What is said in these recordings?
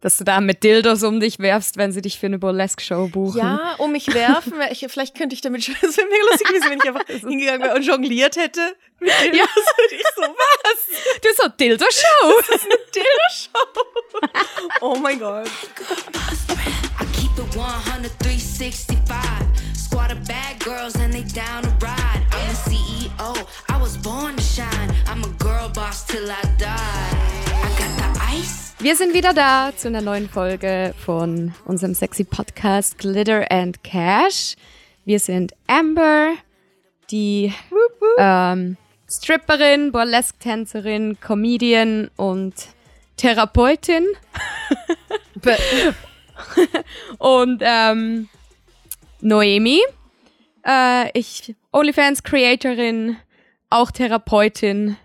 Dass du da mit Dildos um dich werfst, wenn sie dich für eine Burlesque-Show buchen. Ja, um mich werfen. Ich, vielleicht könnte ich damit schon, es wäre mega lustig gewesen, wenn ich einfach hingegangen wäre und jongliert hätte. Mit Dildos. Ja. Und ich so, was? Du so, Dildo-Show. Das ist eine Dildo-Show. oh mein Gott. I keep it 100, 365. Squad of bad girls and they down to ride. I'm the CEO. I was born to shine. I'm a girl boss till I die. Wir sind wieder da zu einer neuen Folge von unserem sexy Podcast Glitter and Cash. Wir sind Amber, die ähm, Stripperin, Burlesque-Tänzerin, Comedian und Therapeutin. und ähm, Noemi, äh, ich OnlyFans-Creatorin, auch Therapeutin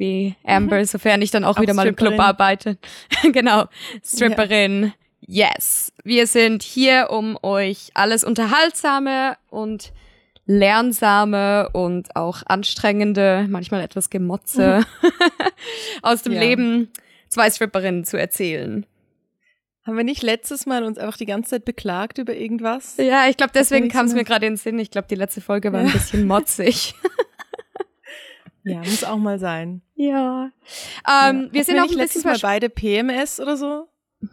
wie Amber, mhm. sofern ich dann auch, auch wieder mal im Club arbeite. genau, Stripperin. Ja. Yes, wir sind hier, um euch alles Unterhaltsame und Lernsame und auch anstrengende, manchmal etwas Gemotze mhm. aus dem ja. Leben zwei Stripperinnen zu erzählen. Haben wir nicht letztes Mal uns einfach die ganze Zeit beklagt über irgendwas? Ja, ich glaube, deswegen kam es mir gerade in den Sinn. Ich glaube, die letzte Folge war ein bisschen motzig. Ja, muss auch mal sein. Ja. Ähm, ja. Wir sind wir auch ein letztes Mal beide PMS oder so.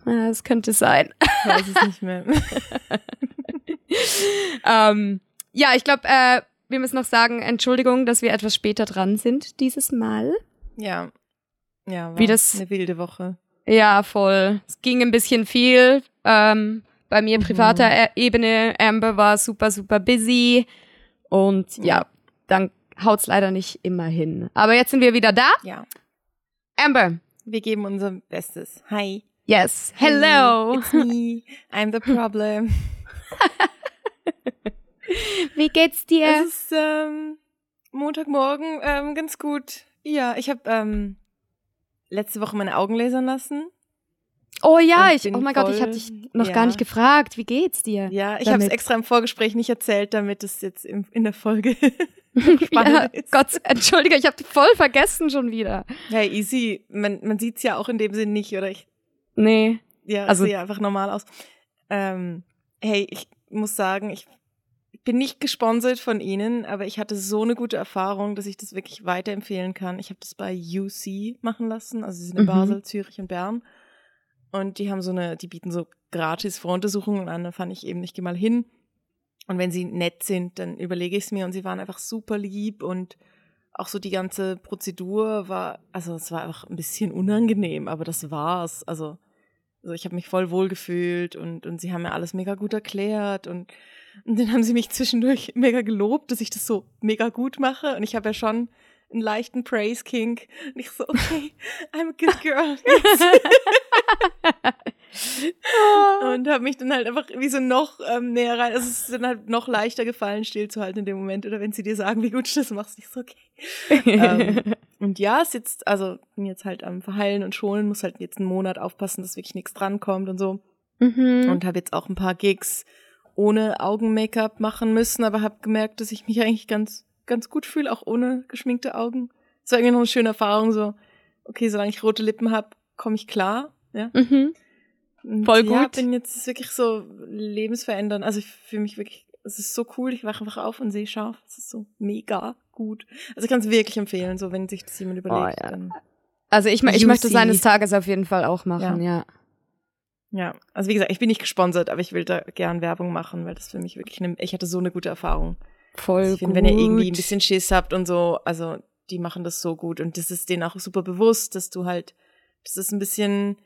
Ja, das könnte sein. Ich weiß es nicht mehr. ähm, ja, ich glaube, äh, wir müssen noch sagen, Entschuldigung, dass wir etwas später dran sind dieses Mal. Ja. Ja, war Wie das, eine wilde Woche. Ja, voll. Es ging ein bisschen viel. Ähm, bei mir mhm. privater mhm. Ebene. Amber war super, super busy. Und ja, dann haut's leider nicht immer hin. Aber jetzt sind wir wieder da. Ja. Amber. Wir geben unser Bestes. Hi. Yes. Hello. Hey, it's me. I'm the problem. Wie geht's dir? Es ist ähm, Montagmorgen ähm, ganz gut. Ja, ich habe ähm, letzte Woche meine Augen lasern lassen. Oh ja, ich, oh mein voll, Gott, ich habe dich noch ja. gar nicht gefragt. Wie geht's dir? Ja, ich habe es extra im Vorgespräch nicht erzählt, damit es jetzt in, in der Folge ja. Gott, entschuldige, ich habe voll vergessen schon wieder. Ja, easy. Man, man sieht's ja auch in dem Sinn nicht, oder ich? Nee. Ja, also sehe einfach normal aus. Ähm, hey, ich muss sagen, ich bin nicht gesponsert von Ihnen, aber ich hatte so eine gute Erfahrung, dass ich das wirklich weiterempfehlen kann. Ich habe das bei UC machen lassen, also sie sind in mhm. Basel, Zürich und Bern. Und die haben so eine, die bieten so gratis Voruntersuchungen an. Da fand ich eben, ich gehe mal hin. Und wenn sie nett sind, dann überlege ich es mir. Und sie waren einfach super lieb und auch so die ganze Prozedur war, also es war einfach ein bisschen unangenehm, aber das war's. Also, also ich habe mich voll wohl gefühlt und, und sie haben mir alles mega gut erklärt und, und dann haben sie mich zwischendurch mega gelobt, dass ich das so mega gut mache. Und ich habe ja schon einen leichten Praise Kink. Und ich so, okay, I'm a good girl. und habe mich dann halt einfach wie so noch ähm, näher rein. Also es ist dann halt noch leichter gefallen, stillzuhalten in dem Moment. Oder wenn sie dir sagen, wie gut du das machst, ich so, okay. ähm, und ja, es jetzt, also bin jetzt halt am Verheilen und Schonen, muss halt jetzt einen Monat aufpassen, dass wirklich nichts drankommt und so. Mhm. Und habe jetzt auch ein paar Gigs ohne Augen-Make-up machen müssen, aber habe gemerkt, dass ich mich eigentlich ganz ganz gut fühle, auch ohne geschminkte Augen. Das war irgendwie noch eine schöne Erfahrung, so, okay, solange ich rote Lippen habe, komme ich klar. Ja. Mhm. Voll gut. Ja, bin jetzt wirklich so lebensverändernd. Also ich fühle mich wirklich, es ist so cool, ich wache einfach auf und sehe scharf. Es ist so mega gut. Also ich kann es wirklich empfehlen, so wenn sich das jemand oh, überlegt. Oh, ja. Also ich, ich möchte es eines Tages auf jeden Fall auch machen, ja. ja. Ja, also wie gesagt, ich bin nicht gesponsert, aber ich will da gern Werbung machen, weil das für mich wirklich eine, ich hatte so eine gute Erfahrung. Voll also ich find, Wenn ihr irgendwie ein bisschen Schiss habt und so, also die machen das so gut und das ist denen auch super bewusst, dass du halt, dass es ein bisschen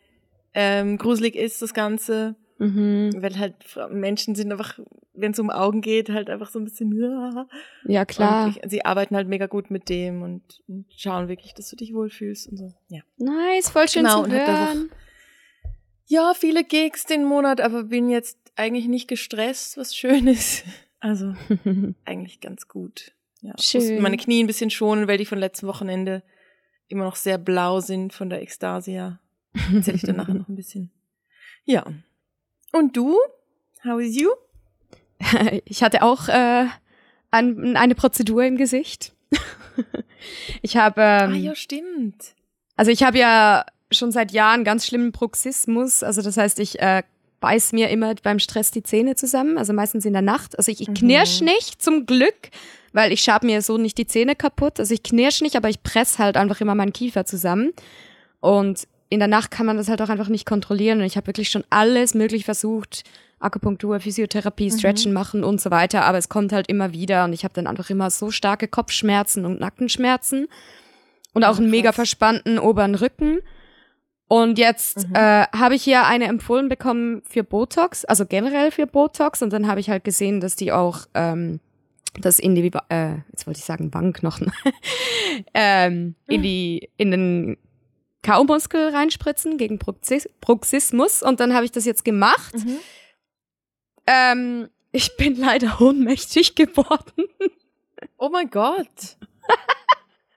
ähm, gruselig ist, das Ganze. Mhm. Weil halt Menschen sind einfach, wenn es um Augen geht, halt einfach so ein bisschen. Ja, klar. Ich, sie arbeiten halt mega gut mit dem und, und, schauen wirklich, dass du dich wohlfühlst und so. Ja. Nice, voll schön genau, zu hören. Auch, ja, viele Gigs den Monat, aber bin jetzt eigentlich nicht gestresst, was schön ist. Also eigentlich ganz gut. Ja, Schön. Ich meine Knie ein bisschen schonen, weil die von letzten Wochenende immer noch sehr blau sind von der Ekstasia. Erzähle ich dann nachher noch ein bisschen. Ja. Und du? How is you? Ich hatte auch äh, ein, eine Prozedur im Gesicht. ich habe. Ähm, ah ja, stimmt. Also ich habe ja schon seit Jahren ganz schlimmen Bruxismus. Also das heißt, ich äh, beiß mir immer beim Stress die Zähne zusammen, also meistens in der Nacht. Also ich, ich knirsch nicht, zum Glück, weil ich schab mir so nicht die Zähne kaputt. Also ich knirsch nicht, aber ich press halt einfach immer meinen Kiefer zusammen. Und in der Nacht kann man das halt auch einfach nicht kontrollieren. Und ich habe wirklich schon alles möglich versucht. Akupunktur, Physiotherapie, Stretchen mhm. machen und so weiter. Aber es kommt halt immer wieder. Und ich habe dann einfach immer so starke Kopfschmerzen und Nackenschmerzen. Und auch oh, einen mega verspannten oberen Rücken. Und jetzt mhm. äh, habe ich hier eine empfohlen bekommen für Botox, also generell für Botox. Und dann habe ich halt gesehen, dass die auch ähm, das in die, äh, jetzt wollte ich sagen Wangenknochen, ähm, in die, in den Kaumuskel reinspritzen gegen Bruxis Bruxismus. Und dann habe ich das jetzt gemacht. Mhm. Ähm, ich bin leider ohnmächtig geworden. Oh mein Gott.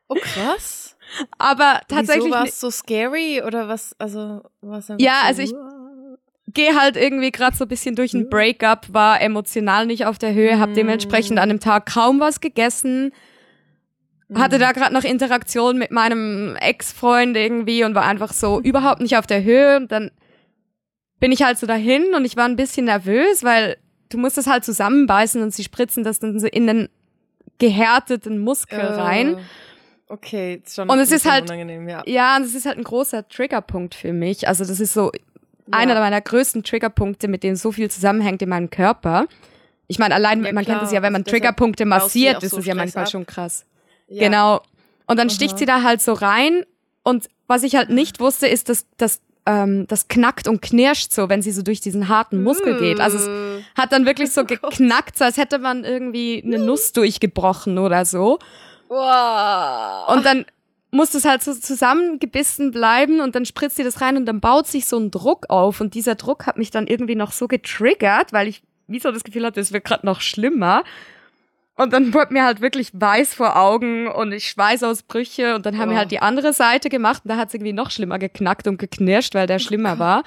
Oh krass. Aber tatsächlich. Wieso war es so scary oder was? Also was? Ja, so, also ich gehe halt irgendwie gerade so ein bisschen durch ein Breakup, war emotional nicht auf der Höhe, habe mm. dementsprechend an dem Tag kaum was gegessen. Hatte da gerade noch Interaktion mit meinem Ex-Freund irgendwie und war einfach so überhaupt nicht auf der Höhe. Und dann bin ich halt so dahin und ich war ein bisschen nervös, weil du musst es halt zusammenbeißen und sie spritzen das dann so in den gehärteten Muskel uh, rein. Okay, ist schon und es ist halt unangenehm, ja. Ja, und es ist halt ein großer Triggerpunkt für mich. Also das ist so ja. einer meiner größten Triggerpunkte, mit denen so viel zusammenhängt in meinem Körper. Ich meine, allein, ja, man klar. kennt es ja, wenn man also Triggerpunkte massiert, ist so es ja manchmal ab. schon krass. Ja. Genau. Und dann Aha. sticht sie da halt so rein. Und was ich halt nicht wusste, ist, dass, dass ähm, das knackt und knirscht so, wenn sie so durch diesen harten Muskel geht. Also es mm. hat dann wirklich so oh geknackt, so als hätte man irgendwie eine Nuss durchgebrochen oder so. Wow. Und dann muss es halt so zusammengebissen bleiben und dann spritzt sie das rein und dann baut sich so ein Druck auf und dieser Druck hat mich dann irgendwie noch so getriggert, weil ich wie so das Gefühl hatte, es wird gerade noch schlimmer. Und dann wurde mir halt wirklich weiß vor Augen und ich Schweißausbrüche und dann haben oh. wir halt die andere Seite gemacht und da hat es irgendwie noch schlimmer geknackt und geknirscht, weil der oh schlimmer war.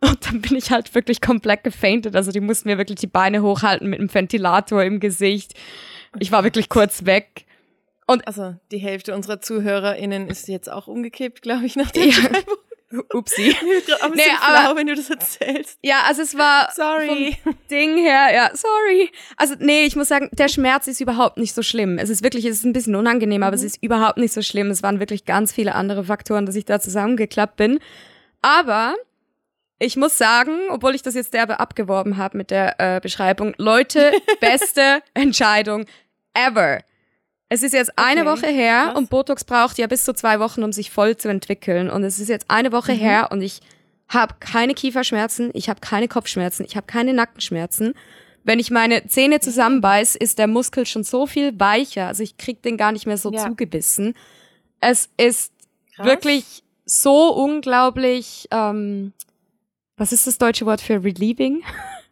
Und dann bin ich halt wirklich komplett gefaintet. Also die mussten mir wirklich die Beine hochhalten mit einem Ventilator im Gesicht. Ich war wirklich kurz weg. Und also die Hälfte unserer ZuhörerInnen ist jetzt auch umgekippt, glaube ich, nach der ja. Upsi. nee, aber, wenn du das erzählst. Ja, also es war sorry. vom Ding her, ja, sorry. Also nee, ich muss sagen, der Schmerz ist überhaupt nicht so schlimm. Es ist wirklich, es ist ein bisschen unangenehm, mhm. aber es mhm. ist überhaupt nicht so schlimm. Es waren wirklich ganz viele andere Faktoren, dass ich da zusammengeklappt bin. Aber ich muss sagen, obwohl ich das jetzt derbe abgeworben habe mit der äh, Beschreibung, Leute, beste Entscheidung ever. Es ist jetzt eine okay. Woche her Krass. und Botox braucht ja bis zu zwei Wochen, um sich voll zu entwickeln. Und es ist jetzt eine Woche mhm. her und ich habe keine Kieferschmerzen, ich habe keine Kopfschmerzen, ich habe keine Nackenschmerzen. Wenn ich meine Zähne zusammenbeiß, ist der Muskel schon so viel weicher. Also ich krieg den gar nicht mehr so ja. zugebissen. Es ist Krass. wirklich so unglaublich. Ähm, was ist das deutsche Wort für relieving?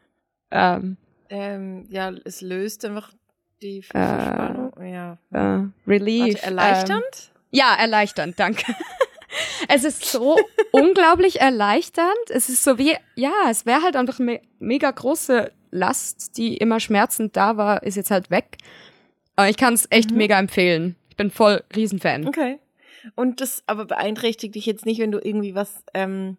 ähm, ähm, ja, es löst einfach die Verspannung, äh, ja. Äh, Relief. Warte, erleichternd? Ähm, ja, erleichternd, danke. es ist so unglaublich erleichternd. Es ist so wie, ja, es wäre halt einfach eine mega große Last, die immer schmerzend da war, ist jetzt halt weg. Aber ich kann es echt mhm. mega empfehlen. Ich bin voll Riesenfan. Okay. Und das aber beeinträchtigt dich jetzt nicht, wenn du irgendwie was ähm,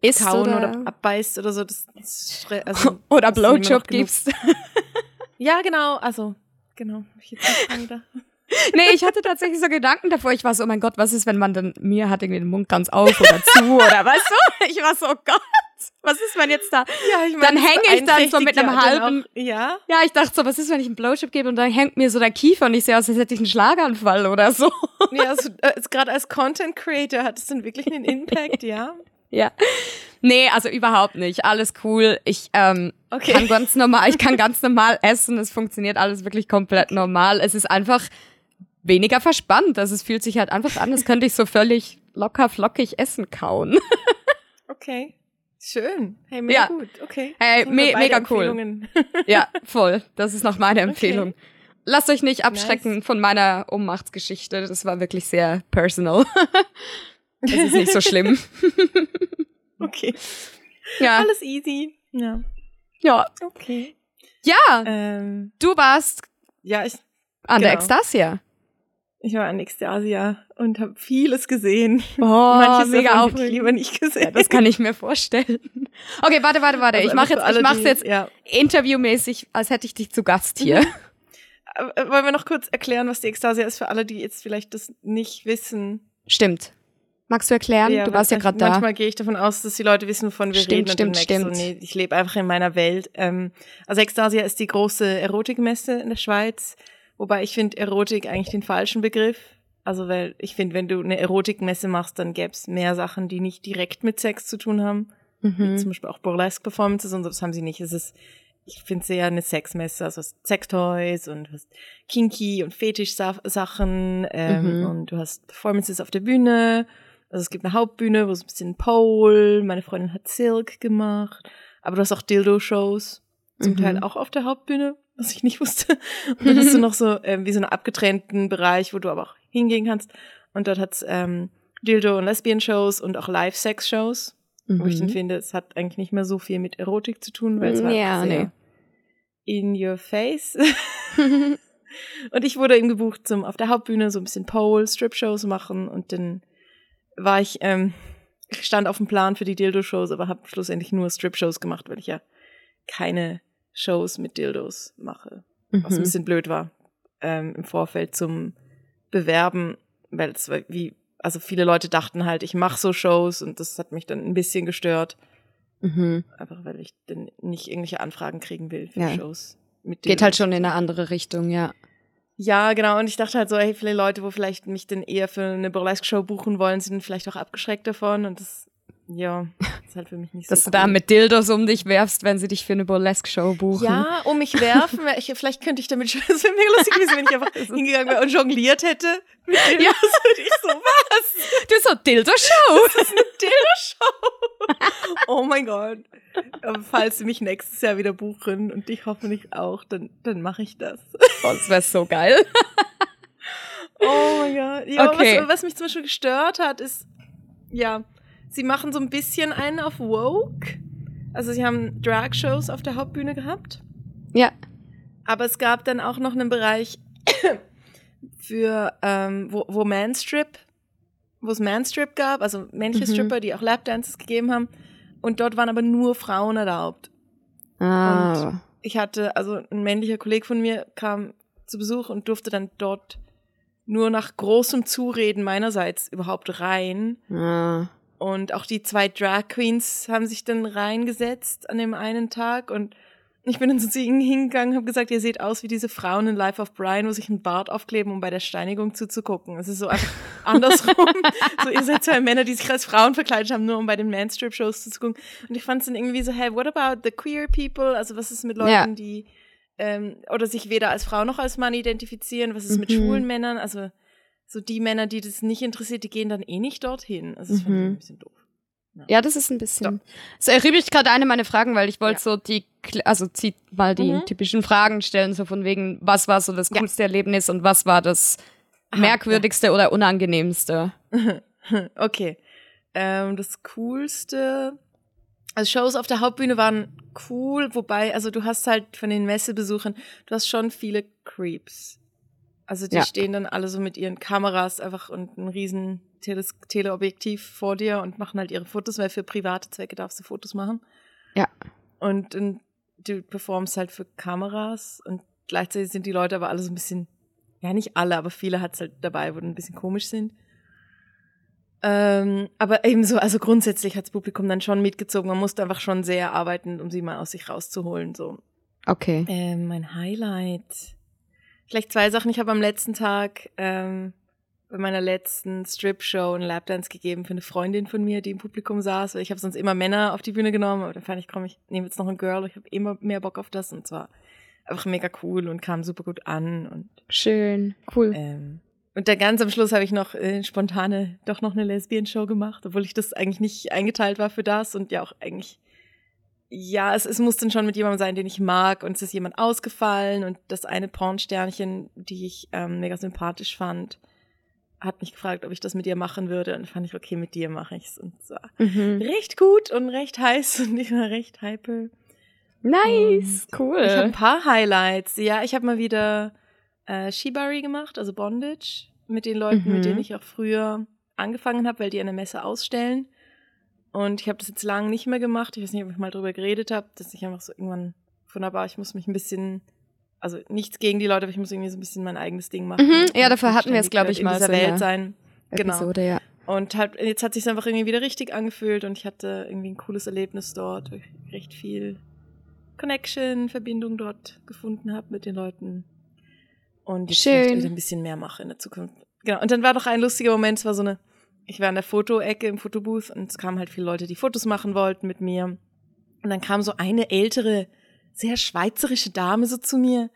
isst kauen oder, oder abbeißt oder so. Das, das also, oder Blowjob gibst. Ja, genau. Also, genau. Ich nee, ich hatte tatsächlich so Gedanken davor. Ich war so, oh mein Gott, was ist, wenn man dann, mir hat irgendwie den Mund ganz auf oder zu oder weißt du? Ich war so, oh Gott, was ist, wenn jetzt da, ja, ich mein, dann hänge ich dann so mit einem halben, auch, ja? Ja, ich dachte so, was ist, wenn ich einen Blowjob gebe und dann hängt mir so der Kiefer und ich sehe aus, als hätte ich einen Schlaganfall oder so. Ja, also, äh, gerade als Content Creator hat es dann wirklich einen Impact, ja? Ja. Nee, also überhaupt nicht. Alles cool. Ich ähm, okay. kann ganz normal, ich kann ganz normal essen. Es funktioniert alles wirklich komplett normal. Es ist einfach weniger verspannt. Also es fühlt sich halt einfach an, als könnte ich so völlig locker flockig Essen kauen. okay. Schön. Hey, mega ja. gut. Okay. Hey, me mega cool. ja, voll. Das ist noch meine Empfehlung. Okay. Lasst euch nicht abschrecken nice. von meiner Ohnmachtsgeschichte. Das war wirklich sehr personal. Es ist nicht so schlimm. Okay. Ja. Alles easy. Ja. Ja. Okay. Ja. Ähm, du warst ja, ich, an genau. der Ekstasia. Ich war in Ekstasia und habe vieles gesehen. Oh, Manches mega aufregend. lieber nicht gesehen. Ja, das kann ich mir vorstellen. Okay, warte, warte, warte. Also ich mache jetzt, ich mach's die- jetzt Ja. interviewmäßig, als hätte ich dich zu Gast hier. Äh, Wollen wir noch kurz erklären, was die Ekstasia ist für alle, die jetzt vielleicht das nicht wissen? Stimmt. Magst du erklären? du warst ja gerade da. Manchmal gehe ich davon aus, dass die Leute wissen, wovon wir Stimmt, reden. und stimmt, merke ich So, stimmt. nee, ich lebe einfach in meiner Welt. Ähm, also Ekstasia ist die große Erotikmesse in der Schweiz. Wobei ich finde Erotik eigentlich den falschen Begriff. Also weil ich finde, wenn du eine Erotikmesse machst, dann gäbe es mehr Sachen, die nicht direkt mit Sex zu tun haben. Wie Mhm. zum Beispiel auch Burlesque-Performances und so, das haben sie nicht. Es ist, ich finde es eher eine Sexmesse, also hast Sextoys und du hast Kinky und Fetisch-Sachen ähm, Mhm. und du hast Performances auf der Bühne. Also es gibt eine Hauptbühne, wo es ein bisschen Pole, meine Freundin hat Silk gemacht, aber du hast auch Dildo-Shows, zum Mhm. Teil auch auf der Hauptbühne, was ich nicht wusste. Und dann hast du noch so ähm, wie so einen abgetrennten Bereich, wo du aber auch hingehen kannst. Und dort hat's ähm, Dildo- und Lesbian-Shows und auch Live-Sex-Shows wo ich dann Mhm. finde, es hat eigentlich nicht mehr so viel mit Erotik zu tun, weil es war Ja, sehr nee. in your face. und ich wurde eben gebucht, zum auf der Hauptbühne so ein bisschen Pole, Strip-Shows machen und dann war ich, ähm, ich stand auf dem Plan für die Dildo-Shows, aber habe schlussendlich nur Strip-Shows gemacht, weil ich ja keine Shows mit Dildos mache, was ein Mhm. bisschen blöd war ähm, im Vorfeld zum Bewerben, weil es war wie, also viele Leute dachten halt, ich mache so Shows und das hat mich dann ein bisschen gestört. Mhm. Einfach weil ich dann nicht irgendwelche Anfragen kriegen will für Ja. Shows. Mit Geht Dildos. halt schon in eine andere Richtung, ja. Ja, genau. Und ich dachte halt so, hey, viele Leute, wo vielleicht mich dann eher für eine Burlesque-Show buchen wollen, sind vielleicht auch abgeschreckt davon. Und das, ja, ist halt für mich nicht so Dass du cool. da mit Dildos um dich werfst, wenn sie dich für eine Burlesque-Show buchen. Ja, um mich werfen. Ich, vielleicht könnte ich damit, es wäre mega lustig gewesen, wenn ich einfach hingegangen wäre und jongliert hätte. Mit Dildos. Ja. Und ich so, was? Du so Dildo-Show. Dildo-Show. oh mein Gott. Aber falls sie mich nächstes Jahr wieder buchen und ich hoffentlich auch, dann, dann mache ich das. Oh, das wäre so geil. Oh mein Gott. Ja, Okay. was, was mich zum Beispiel gestört hat, ist, ja, sie machen so ein bisschen einen auf Woke. Also sie haben Drag-Shows auf der Hauptbühne gehabt. Ja. Aber es gab dann auch noch einen Bereich für, ähm, wo, wo Manstrip, wo es Manstrip gab, also männliche Mhm. Stripper, die auch Lapdances gegeben haben. Und dort waren aber nur Frauen erlaubt. Ah. Ich hatte, also ein männlicher Kollege von mir kam zu Besuch und durfte dann dort nur nach großem Zureden meinerseits überhaupt rein. ah. Und auch die zwei Drag Queens haben sich dann reingesetzt an dem einen Tag und ich bin dann zu ihnen hingegangen und habe gesagt, ihr seht aus wie diese Frauen in Life of Brian, wo sich ein Bart aufkleben, um bei der Steinigung zuzugucken. Es ist so einfach andersrum. so, ihr seid zwei Männer, die sich als Frauen verkleidet haben, nur um bei den Manstrip-Shows zuzugucken. Und ich fand es dann irgendwie so, hey, what about the queer people? Also was ist mit Leuten, Ja. die ähm, oder sich weder als Frau noch als Mann identifizieren? Was ist mit Mhm. schwulen Männern? Also so die Männer, die das nicht interessiert, die gehen dann eh nicht dorthin. Also das fand ich Mhm. ein bisschen doof. Ja, das ist ein bisschen. Es erübrigt gerade eine meiner Fragen, weil ich wollte Ja. so die, also zieht mal die Mhm. typischen Fragen stellen, so von wegen, was war so das Ja. coolste Erlebnis und was war das Aha, merkwürdigste oder unangenehmste? Okay. Ähm, das Coolste. Also Shows auf der Hauptbühne waren cool, wobei, also du hast halt von den Messebesuchern, du hast schon viele Creeps. Also die Ja. stehen dann alle so mit ihren Kameras einfach und ein riesen Teles Teleobjektiv vor dir und machen halt ihre Fotos, weil für private Zwecke darfst du Fotos machen. Ja. Und, und du performst halt für Kameras und gleichzeitig sind die Leute aber alle so ein bisschen, ja nicht alle, aber viele hat's halt dabei, wo die ein bisschen komisch sind. Ähm, aber ebenso, also grundsätzlich hat das Publikum dann schon mitgezogen. Man musste einfach schon sehr arbeiten, um sie mal aus sich rauszuholen. So. Okay. Ähm, mein Highlight. Vielleicht zwei Sachen. Ich habe am letzten Tag ähm, bei meiner letzten Strip-Show einen Lapdance gegeben für eine Freundin von mir, die im Publikum saß. Ich habe sonst immer Männer auf die Bühne genommen, aber dann fand ich, komm, ich nehme jetzt noch ein Girl. Ich habe immer mehr Bock auf das und zwar einfach mega cool und kam super gut an und Schön. Cool. ähm, und dann ganz am Schluss habe ich noch äh, spontane, doch noch eine Lesbian-Show gemacht, obwohl ich das eigentlich nicht eingeteilt war für das und ja auch eigentlich, ja, es, es muss dann schon mit jemandem sein, den ich mag und es ist jemand ausgefallen und das eine Pornsternchen, die ich ähm, mega sympathisch fand, hat mich gefragt, ob ich das mit ihr machen würde und fand ich, okay, mit dir mache ich's und es war Mhm. recht gut und recht heiß und ich war recht hyper. Nice. Cool. Ich habe ein paar Highlights. Ja, ich habe mal wieder äh, Shibari gemacht, also Bondage. mit den Leuten, Mhm. mit denen ich auch früher angefangen habe, weil die der Messe ausstellen. Und ich habe das jetzt lange nicht mehr gemacht. Ich weiß nicht, ob ich mal drüber geredet habe, dass ich einfach so irgendwann wunderbar, ich muss mich ein bisschen, also nichts gegen die Leute, aber ich muss irgendwie so ein bisschen mein eigenes Ding machen. Mhm, ja, dafür hatten wir es, ständig glaub ich, in mal dieser so in Welt der sein. Genau. Episode, ja. Und halt, jetzt hat sich einfach irgendwie wieder richtig angefühlt und ich hatte irgendwie ein cooles Erlebnis dort, wo ich recht viel Connection, Verbindung dort gefunden habe mit den Leuten. Und jetzt Schön. vielleicht wieder ein bisschen mehr mache in der Zukunft. Genau. Und dann war noch ein lustiger Moment, es war so eine, ich war in der Fotoecke im Fotobooth und es kamen halt viele Leute, die Fotos machen wollten mit mir. Und dann kam so eine ältere, sehr schweizerische Dame so zu mir,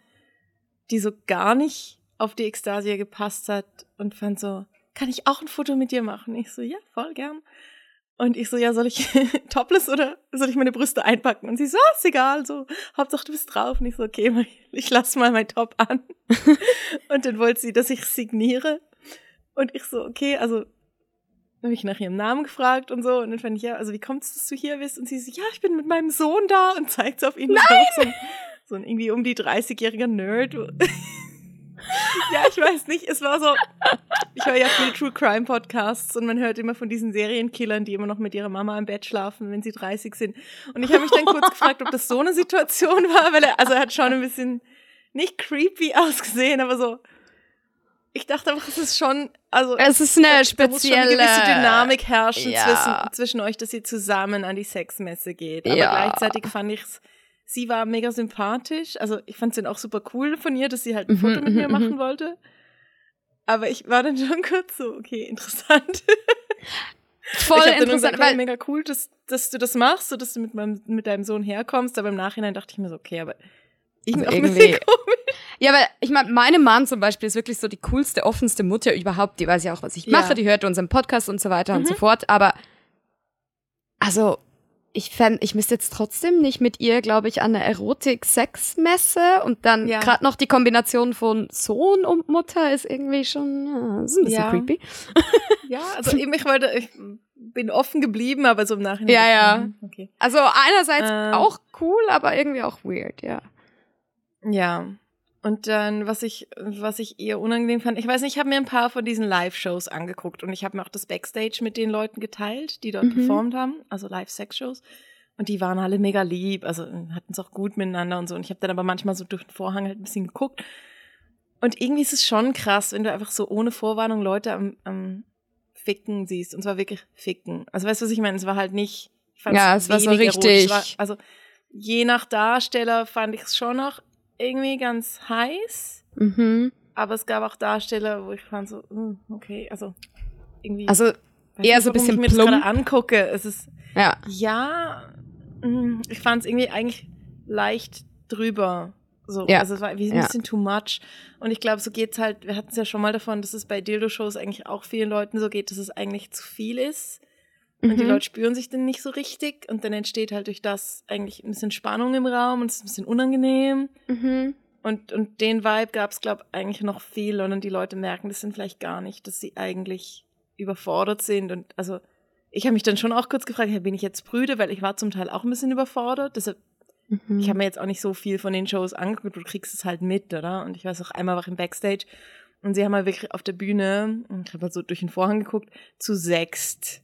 die so gar nicht auf die Ekstasia gepasst hat und fand so, kann ich auch ein Foto mit dir machen? Ich so, ja, voll gern. Und ich so, ja, soll ich topless oder soll ich meine Brüste einpacken? Und sie so, ah, ist egal, so, Hauptsache du bist drauf. Und ich so, okay, ich lass mal mein Top an. und dann wollte sie, dass ich signiere. Und ich so, okay, also habe ich nach ihrem Namen gefragt und so. Und dann fand ich, ja, also wie kommt es, dass du hier bist? Und sie so, ja, ich bin mit meinem Sohn da und zeigt so auf ihn. Nein! So ein, so ein irgendwie um die 30-jähriger Nerd. ja, ich weiß nicht, es war so, ich höre ja viele True Crime Podcasts und man hört immer von diesen Serienkillern, die immer noch mit ihrer Mama im Bett schlafen, wenn sie 30 sind. Und ich habe mich dann kurz gefragt, ob das so eine Situation war, weil er, also er hat schon ein bisschen nicht creepy ausgesehen, aber so, ich dachte einfach, es ist schon, also Es ist eine da muss schon spezielle eine gewisse Dynamik herrschen Ja. zwischen, zwischen euch, dass ihr zusammen an die Sexmesse geht. Aber Ja. gleichzeitig fand ich's, sie war mega sympathisch. Also ich fand es dann auch super cool von ihr, dass sie halt ein Mhm, Foto mit mhm, mir machen mhm. wollte. Aber ich war dann schon kurz so, okay, interessant. Voll ich hab dann interessant, gesagt, ja, weil mega cool, dass, dass du das machst, so dass du mit, meinem, mit deinem Sohn herkommst. Aber im Nachhinein dachte ich mir so, okay, aber irgendwie Also irgendwie-. Ja, aber ich meine, meine Mom zum Beispiel ist wirklich so die coolste, offenste Mutter überhaupt. Die weiß ja auch, was ich Ja. mache, die hört unseren Podcast und so weiter und Mhm. so fort. Aber also, ich fänd, ich müsste jetzt trotzdem nicht mit ihr, glaube ich, an eine Erotik-Sex-Messe und dann Ja. gerade noch die Kombination von Sohn und Mutter ist irgendwie schon, ja, ist ein bisschen Ja. creepy. Ja, also eben, ich wollte, ich bin offen geblieben, aber so im Nachhinein. Ja, ich, ja. hm, Okay. Also einerseits Ähm. auch cool, aber irgendwie auch weird, ja. Ja. Und dann, was ich, was ich eher unangenehm fand, ich weiß nicht, ich habe mir ein paar von diesen Live-Shows angeguckt und ich habe mir auch das Backstage mit den Leuten geteilt, die dort Mhm. performt haben, also Live-Sex-Shows. Und die waren alle mega lieb, also hatten es auch gut miteinander und so. Und ich habe dann aber manchmal so durch den Vorhang halt ein bisschen geguckt. Und irgendwie ist es schon krass, wenn du einfach so ohne Vorwarnung Leute am, am Ficken siehst. Und zwar wirklich Ficken. Also weißt du, was ich meine? Es war halt nicht. Ja, es war so richtig- War, also je nach Darsteller fand ich es schon noch irgendwie ganz heiß. Mhm. Aber es gab auch Darsteller, wo ich fand so, mm, okay, also irgendwie. Also, eher so ein bisschen ich mir das plump. gerade angucke. Es ist ja. ja, mm, ich fand es irgendwie eigentlich leicht drüber. So, Ja. also es war wie ein Ja. bisschen too much. Und ich glaube, so geht's halt, wir hatten es ja schon mal davon, dass es bei Dildo-Shows eigentlich auch vielen Leuten so geht, dass es eigentlich zu viel ist. Und die Mhm. Leute spüren sich dann nicht so richtig. Und dann entsteht halt durch das eigentlich ein bisschen Spannung im Raum und es ist ein bisschen unangenehm. Mhm. Und, und den Vibe gab es, glaube ich, eigentlich noch viel. Und dann die Leute merken das dann vielleicht gar nicht, dass sie eigentlich überfordert sind. Und also ich habe mich dann schon auch kurz gefragt, bin ich jetzt Brüde? Weil ich war zum Teil auch ein bisschen überfordert. Deshalb, Mhm. ich habe mir jetzt auch nicht so viel von den Shows angeguckt. Du kriegst es halt mit, oder? Und ich weiß auch, einmal war ich im Backstage und sie haben halt wirklich auf der Bühne, ich habe halt so durch den Vorhang geguckt, zu sechst.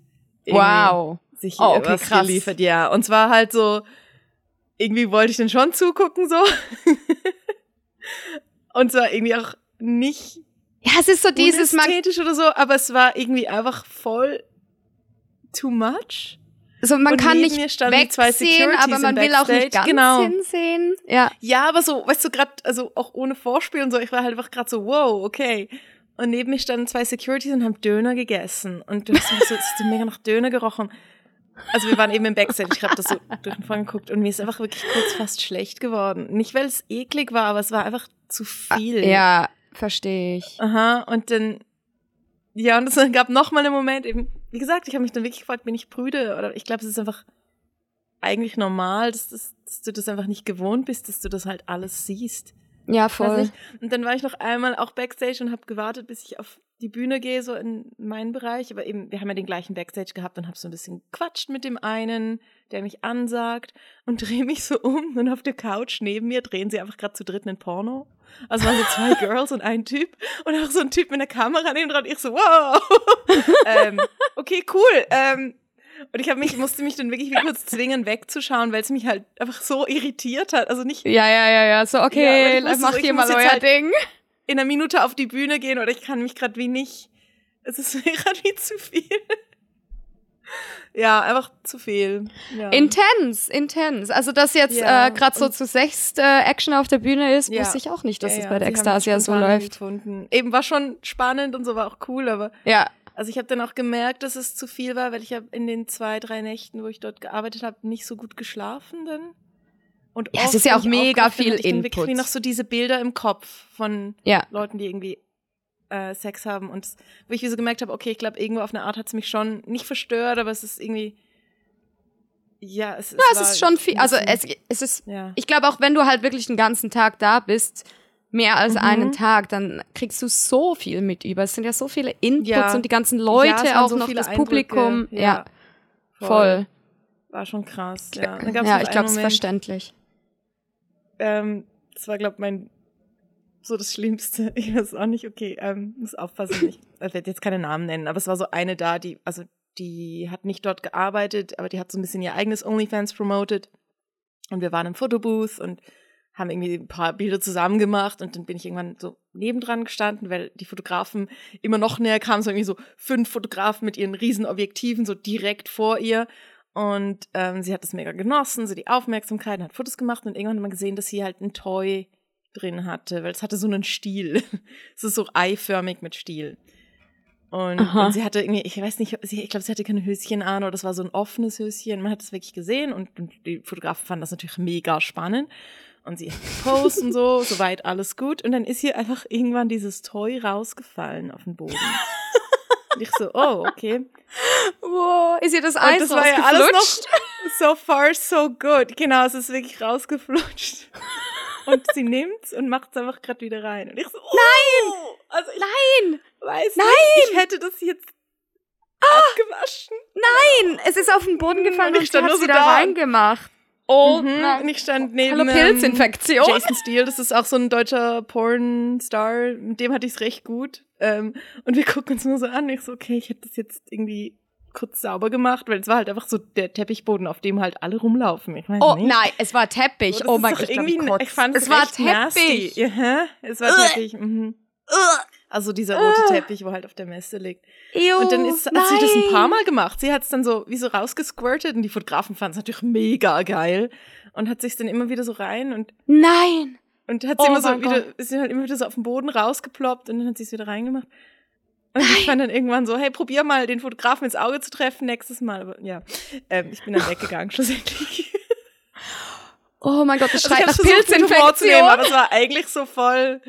Wow. Sich Oh, okay, was krass. geliefert, ja. Und zwar halt so, irgendwie wollte ich dann schon zugucken, so. Und zwar irgendwie auch nicht Ja, es ist so dieses, man, unästhetisch oder so, aber es war irgendwie einfach voll too much. so, man Und kann nicht wegsehen, aber man will auch nicht ganz Genau. hinsehen. Ja. Ja, aber so, weißt du, gerade, also auch ohne Vorspiel und so, ich war halt einfach gerade so, wow, okay. Und neben mir standen zwei Securities und haben Döner gegessen. Und du hast mich so, so mega nach Döner gerochen. Also wir waren eben im Backstage, ich habe das so durch den Vorhang geguckt und mir ist einfach wirklich kurz fast schlecht geworden. Nicht, weil es eklig war, aber es war einfach zu viel. Ja, verstehe ich. Aha, und dann, ja, und es gab noch mal einen Moment, eben, wie gesagt, ich habe mich dann wirklich gefragt, bin ich Brüde? Oder ich glaube, es ist einfach eigentlich normal, dass, das, dass du das einfach nicht gewohnt bist, dass du das halt alles siehst. Ja, voll. Und dann war ich noch einmal auch Backstage und habe gewartet, bis ich auf die Bühne gehe, so in meinen Bereich. Aber eben, wir haben ja den gleichen Backstage gehabt und habe so ein bisschen quatscht mit dem einen, der mich ansagt und drehe mich so um und auf der Couch neben mir drehen sie einfach gerade zu dritt einen Porno. Also waren so zwei Girls und ein Typ und auch so ein Typ mit einer Kamera neben dran. Ich so, wow. ähm, okay, cool. Ähm, und ich habe mich, musste mich dann wirklich wie kurz zwingen, wegzuschauen, weil es mich halt einfach so irritiert hat. Also nicht. Ja, ja, ja, ja. So, okay, ja, mach so, mal euer halt Ding. In einer Minute auf die Bühne gehen oder ich kann mich gerade wie nicht. Es ist mir gerade wie zu viel. Ja, einfach zu viel. Ja. Intens, intens. Also, dass jetzt ja, äh, gerade so zu sechst äh, Action auf der Bühne ist, ja. wusste ich auch nicht, dass es bei der Ekstasia so läuft. Gefunden. Eben war schon spannend und so war auch cool, aber ja. Also ich habe dann auch gemerkt, dass es zu viel war, weil ich habe in den zwei, drei Nächten, wo ich dort gearbeitet habe, nicht so gut geschlafen dann. Und ja, es ist ja auch mega viel ich Input. Ich wirklich noch so diese Bilder im Kopf von ja. Leuten, die irgendwie äh, Sex haben und wo ich so gemerkt habe, okay, ich glaube, irgendwo auf eine Art hat es mich schon nicht verstört, aber es ist irgendwie ja, es, ja, es, es ist schon viel. Also es, es ist, ja. ich glaube auch, wenn du halt wirklich den ganzen Tag da bist, mehr als mhm. einen Tag, dann kriegst du so viel mit über. Es sind ja so viele Inputs ja. und die ganzen Leute, ja, auch so noch das Eindrücke. Publikum. Ja, ja. Voll. voll. War schon krass. Ja, ja ich glaube, es ist verständlich. Ähm, das war, glaube ich, mein so das Schlimmste. Ich weiß auch nicht, okay, ähm, muss aufpassen. Ich, ich werde jetzt keine Namen nennen, aber es war so eine da, die, also die hat nicht dort gearbeitet, aber die hat so ein bisschen ihr eigenes OnlyFans promoted. Und wir waren im Fotobooth und haben irgendwie ein paar Bilder zusammen gemacht und dann bin ich irgendwann so nebendran gestanden, weil die Fotografen immer noch näher kamen, so irgendwie so fünf Fotografen mit ihren riesen Objektiven so direkt vor ihr und ähm, sie hat das mega genossen, so die Aufmerksamkeit, hat Fotos gemacht und irgendwann hat man gesehen, dass sie halt ein Toy drin hatte, weil es hatte so einen Stiel. es ist so eiförmig mit Stiel. Und, und, sie hatte irgendwie, ich weiß nicht, ich glaube, sie hatte kein Höschen an oder das war so ein offenes Höschen. Man hat es wirklich gesehen und, und die Fotografen fanden das natürlich mega spannend und sie posten und so, soweit alles gut. Und dann ist hier einfach irgendwann dieses Toy rausgefallen auf den Boden. Und ich so, oh, okay. Wow, ist ihr das Eis und das war ja alles noch so far so good. Genau, es ist wirklich rausgeflutscht. Und sie nimmt's und macht's einfach gerade wieder rein. Und ich so, oh, nein! Also ich nein! Weiß nein! Nicht, ich hätte das jetzt ah, abgewaschen. Nein! Es ist auf den Boden gefallen und, und ich hat sie so da reingemacht. Oh, mhm. und ich stand neben Hallo Pilzinfektion. Ähm, Jason Steele, das ist auch so ein deutscher Pornstar, mit dem hatte ich es recht gut. Ähm, und wir gucken uns nur so an. Ich so, okay, ich hätte das jetzt irgendwie kurz sauber gemacht, weil es war halt einfach so der Teppichboden, auf dem halt alle rumlaufen. Ich weiß oh nicht. nein, es war Teppich. Oh, oh mein Gott, ich, ich fand es, war Teppich. Ja, es war Teppich. Mhm. Also dieser rote Teppich, wo halt auf der Messe liegt. Ew, und dann ist, hat nein. sie das ein paar Mal gemacht. Sie hat es dann so wie so rausgesquirtet und die Fotografen fanden es natürlich mega geil und hat sich dann immer wieder so rein und nein und hat sie oh immer so wieder ist halt immer wieder so auf den Boden rausgeploppt und dann hat sie es wieder reingemacht. Und nein. ich fand dann irgendwann so, hey, probier mal den Fotografen ins Auge zu treffen nächstes Mal. Aber ja, ähm, ich bin dann weggegangen schlussendlich. Oh mein Gott, das also schreit also nach Pilzinfektion. Aber es war eigentlich so voll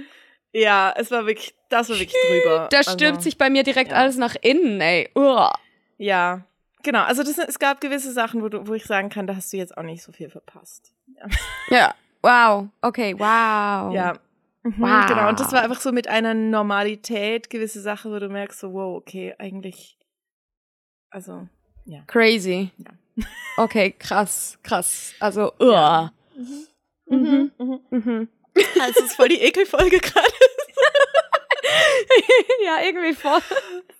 ja, es war wirklich, das war wirklich drüber. Da also, stürmt sich bei mir direkt ja. alles nach innen, ey. Uah. Ja, genau. Also das, es gab gewisse Sachen, wo, du, wo ich sagen kann, da hast du jetzt auch nicht so viel verpasst. Ja. Wow. Okay, wow. Ja. Mhm, wow. Genau. Und das war einfach so mit einer Normalität gewisse Sachen, wo du merkst, so, wow, okay, eigentlich, also, ja. Crazy. Ja. Okay, krass, krass. Also, uah. Ja. Mhm. Mhm. Mhm. mhm. Also es ist voll die Ekelfolge gerade. ja, irgendwie voll.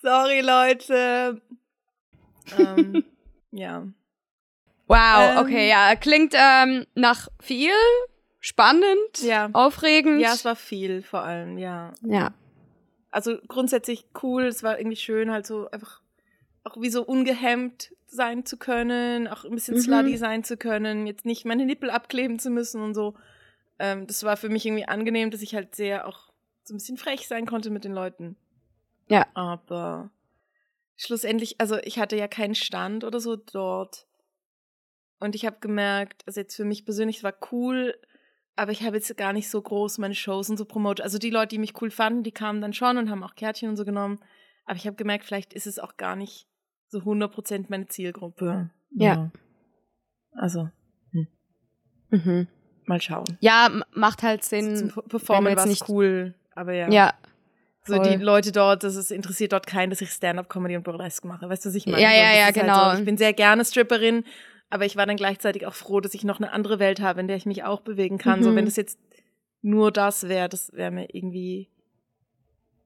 Sorry, Leute. Ähm, ja. Wow, ähm, okay, ja, klingt ähm, nach viel, spannend, ja. aufregend. Ja, es war viel vor allem, ja. Ja. Also grundsätzlich cool, es war irgendwie schön, halt so einfach auch wie so ungehemmt sein zu können, auch ein bisschen mhm. slutty sein zu können, jetzt nicht meine Nippel abkleben zu müssen und so ähm, das war für mich irgendwie angenehm, dass ich halt sehr auch so ein bisschen frech sein konnte mit den Leuten. Ja. Aber schlussendlich, also ich hatte ja keinen Stand oder so dort. Und ich habe gemerkt, also jetzt für mich persönlich, es war cool, aber ich habe jetzt gar nicht so groß meine Shows und so promotet. Also die Leute, die mich cool fanden, die kamen dann schon und haben auch Kärtchen und so genommen. Aber ich habe gemerkt, vielleicht ist es auch gar nicht so 100% meine Zielgruppe. Ja. ja. Also. Hm. Mhm. Mal schauen. Ja, macht halt Sinn. Zum Performen war nicht cool, aber ja. Ja. So die Leute dort, das ist, interessiert dort keinen, dass ich Stand-up-Comedy und Burlesque mache. Weißt du, was ich meine? Ja, ja, ja, halt genau. So, ich bin sehr gerne Stripperin, aber ich war dann gleichzeitig auch froh, dass ich noch eine andere Welt habe, in der ich mich auch bewegen kann. Mhm. So, wenn das jetzt nur das wäre, das wäre mir irgendwie.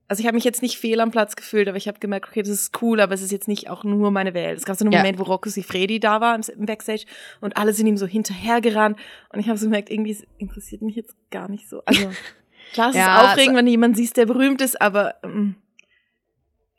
Also ich habe mich jetzt nicht fehl am Platz gefühlt, aber ich habe gemerkt, okay, das ist cool, aber es ist jetzt nicht auch nur meine Welt. Es gab so einen Ja. Moment, wo Rocco Sifredi da war im, Backstage und alle sind ihm so hinterhergerannt und ich habe so gemerkt, irgendwie es interessiert mich jetzt gar nicht so. Also klar, es Ja, ist aufregend, wenn jemand siehst, der berühmt ist, aber ähm,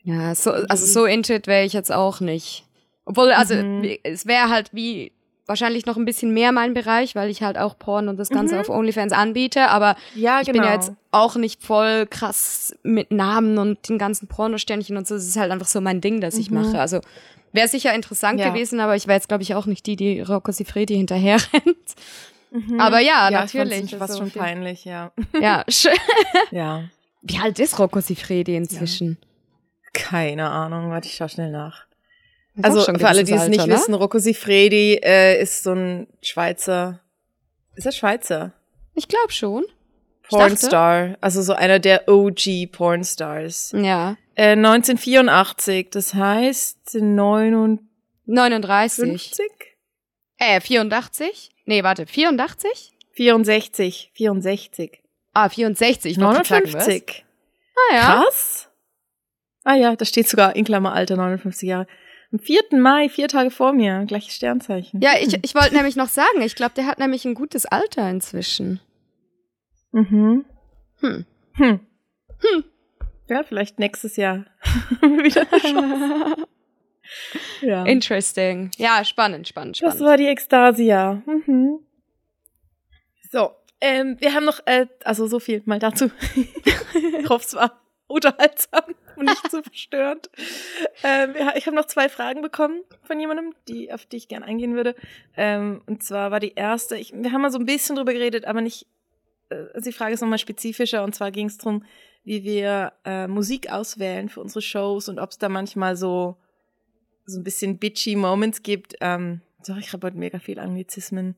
Ja, so, also so into it wäre ich jetzt auch nicht. Obwohl, also Mhm. es wäre halt wie wahrscheinlich noch ein bisschen mehr mein Bereich, weil ich halt auch Porn und das Ganze Mhm. auf OnlyFans anbiete, aber ja, ich genau. bin ja jetzt auch nicht voll krass mit Namen und den ganzen Pornosternchen und so. Es ist halt einfach so mein Ding, das ich Mhm. mache. Also wäre sicher interessant Ja. gewesen, aber ich wäre jetzt, glaube ich, auch nicht die, die Rocco Sifredi hinterher rennt. Mhm. Aber ja, ja, natürlich. fast also schon auf jeden- peinlich, ja. Ja, schön. ja. Wie alt ist Rocco Sifredi inzwischen? Keine Ahnung, warte, ich schau schnell nach. Also für alle, die es nicht ne? wissen, Rocco Sifredi äh, ist so ein Schweizer. Ist er Schweizer? Ich glaube schon. Pornstar. Also so einer der OG Pornstars. Ja. Äh, 1984, das heißt 59? 39. Äh, 84? Nee, warte, 84? 64, 64. Ah, 64. Ich wollte gerade sagen, 59. was? Ah, ja. Krass. Ah ja, da steht sogar in Klammer Alter, 59 Jahre. Am 4. Mai, vier Tage vor mir, gleiches Sternzeichen. Ja, ich, ich wollte nämlich noch sagen, ich glaube, der hat nämlich ein gutes Alter inzwischen. Mhm. Hm. Hm. Hm. Ja, vielleicht nächstes Jahr wieder eine Chance. Ja. Interesting. Ja, spannend, spannend, Das spannend. war die Ekstasia. Mhm. So, ähm, wir haben noch, äh, also so viel mal dazu. ich hoffe, es war unterhaltsam und nicht zu verstörend. Ähm, ich habe noch zwei Fragen bekommen von jemandem, die, auf die ich gerne eingehen würde. Ähm, und zwar war die erste, ich, wir haben mal so ein bisschen drüber geredet, aber nicht, äh, also die Frage ist nochmal spezifischer. Und zwar ging es darum, wie wir äh, Musik auswählen für unsere Shows und ob es da manchmal so so ein bisschen bitchy Moments gibt. Ähm, sorry, ich habe heute mega viel Anglizismen.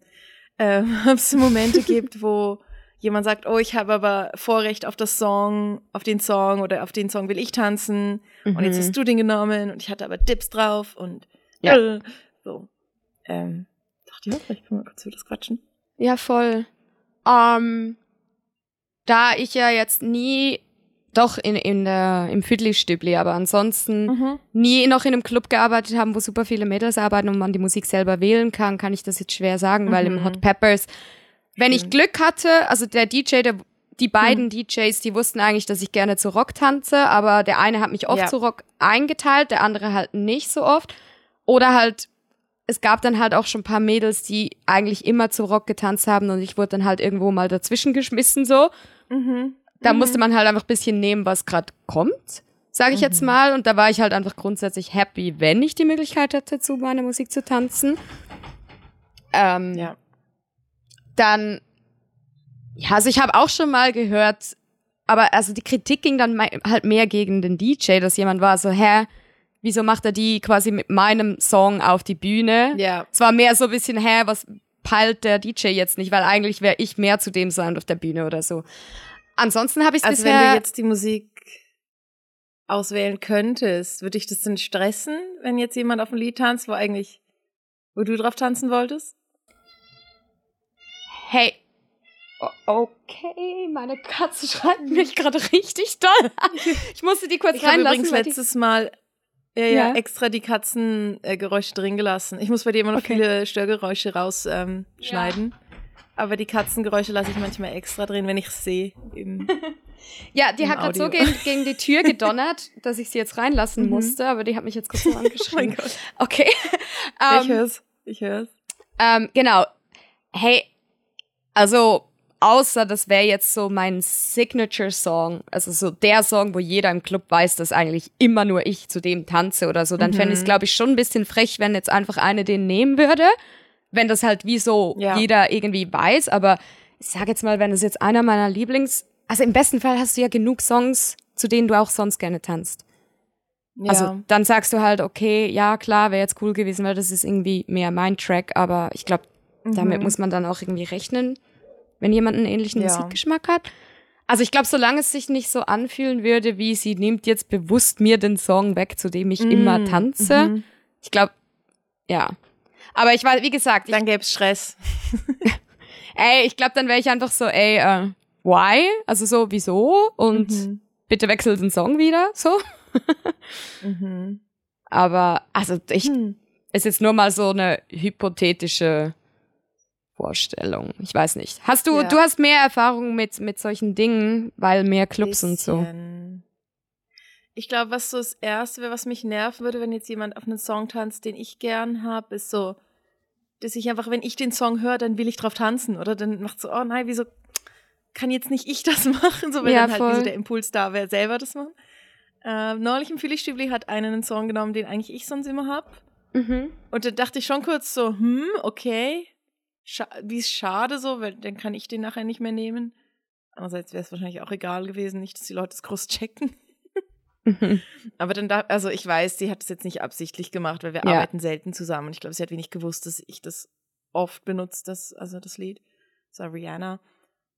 Ähm, ob es Momente gibt, wo jemand sagt, oh, ich habe aber Vorrecht auf das Song, auf den Song oder auf den Song will ich tanzen und jetzt Mhm. hast du den genommen und ich hatte aber Dips drauf und Ja. äh, so. Ähm, dachte ja, vielleicht können wir kurz über das quatschen. Ja, voll. Ähm, da ich ja jetzt nie, doch in, in der, im Fiddly-Stübli, aber ansonsten nie noch in einem Club gearbeitet haben, wo super viele Mädels arbeiten und man die Musik selber wählen kann, kann ich das jetzt schwer sagen, weil im Mhm. Hot Peppers, wenn ich. Glück hatte, also der DJ, der, die beiden DJs, die wussten eigentlich, dass ich gerne zu Rock tanze, aber der eine hat mich oft Ja. zu Rock eingeteilt, der andere halt nicht so oft. Oder halt, es gab dann halt auch schon ein paar Mädels, die eigentlich immer zu Rock getanzt haben und ich wurde dann halt irgendwo mal dazwischen geschmissen so. Mhm. Da Mhm. musste man halt einfach ein bisschen nehmen, was gerade kommt, sage ich jetzt Mhm. mal. Und da war ich halt einfach grundsätzlich happy, wenn ich die Möglichkeit hatte, zu meiner Musik zu tanzen. Ähm, Ja. Dann, ja, also ich habe auch schon mal gehört, aber also die Kritik ging dann halt mehr gegen den DJ, dass jemand war so, hä, wieso macht er die quasi mit meinem Song auf die Bühne? Ja. Es war mehr so ein bisschen, hä, was peilt der DJ jetzt nicht, weil eigentlich wäre ich mehr zu dem Sound auf der Bühne oder so. Ansonsten habe ich es Also wenn bisher. du jetzt die Musik auswählen könntest, würde dich das denn stressen, wenn jetzt jemand auf ein Lied tanzt, wo eigentlich, wo du drauf tanzen wolltest? hey. O- Okay, meine Katze schreit mich gerade richtig doll an. Ich musste die kurz Ich habe reinlassen. übrigens weil die- letztes Mal ja, ja, Ja. extra die Katzengeräusche drin gelassen. Ich muss bei dir immer noch Okay. viele Störgeräusche rausschneiden. Ähm, schneiden. Aber die Katzengeräusche lasse ich manchmal extra drin, wenn ich es sehe. Ja, die hat gerade so gegen, gegen die Tür gedonnert, dass ich sie jetzt reinlassen Mhm. musste, aber die hat mich jetzt kurz so Oh mein angeschrien. Gott. okay. ich Ähm, hör's. Ich hör's. ähm, genau. Hey, also außer das wäre jetzt so mein Signature-Song, also so der Song, wo jeder im Club weiß, dass eigentlich immer nur ich zu dem tanze oder so, dann fände ich es, Mhm. glaube ich, schon ein bisschen frech, wenn jetzt einfach eine den nehmen würde. Wenn das halt wie so Ja. jeder irgendwie weiß, aber ich sag jetzt mal, wenn es jetzt einer meiner Lieblings, also im besten Fall hast du ja genug Songs, zu denen du auch sonst gerne tanzt. Ja. Also dann sagst du halt, okay, ja klar, wäre jetzt cool gewesen, weil das ist irgendwie mehr mein Track, aber ich glaube, damit Mhm. muss man dann auch irgendwie rechnen, wenn jemand einen ähnlichen Ja. Musikgeschmack hat. Also ich glaube, solange es sich nicht so anfühlen würde, wie sie nimmt jetzt bewusst mir den Song weg, zu dem ich mm, immer tanze. Mhm. Ich glaube, ja. Aber ich war, wie gesagt. Dann gäbe es Stress. ey, ich glaube, dann wäre ich einfach so, ey, uh, why? Also so, wieso? Und mhm. bitte wechsel den Song wieder, so. mhm. Aber, also ich, hm. ist jetzt nur mal so eine hypothetische Vorstellung. Ich weiß nicht. Hast du, ja. du hast mehr Erfahrung mit, mit solchen Dingen, weil mehr Clubs und so. Ich glaube, was so das Erste wäre, was mich nerven würde, wenn jetzt jemand auf einen Song tanzt, den ich gern habe, ist so, dass ich einfach, wenn ich den Song höre, dann will ich drauf tanzen. Oder dann macht so, oh nein, wieso kann jetzt nicht ich das machen? So, wenn ja, dann halt voll. so der Impuls da wäre, selber das machen. Äh, neulich im Philly hat einen einen Song genommen, den eigentlich ich sonst immer hab. Mhm. Und da dachte ich schon kurz so, hm, okay, Scha wie ist schade so, weil dann kann ich den nachher nicht mehr nehmen. Andererseits wäre es wahrscheinlich auch egal gewesen, nicht, dass die Leute es groß checken. Mhm. Aber dann da, also ich weiß, sie hat es jetzt nicht absichtlich gemacht, weil wir ja. arbeiten selten zusammen. Und ich glaube, sie hat wenig gewusst, dass ich das oft benutze, das, also das Lied. Das war Rihanna.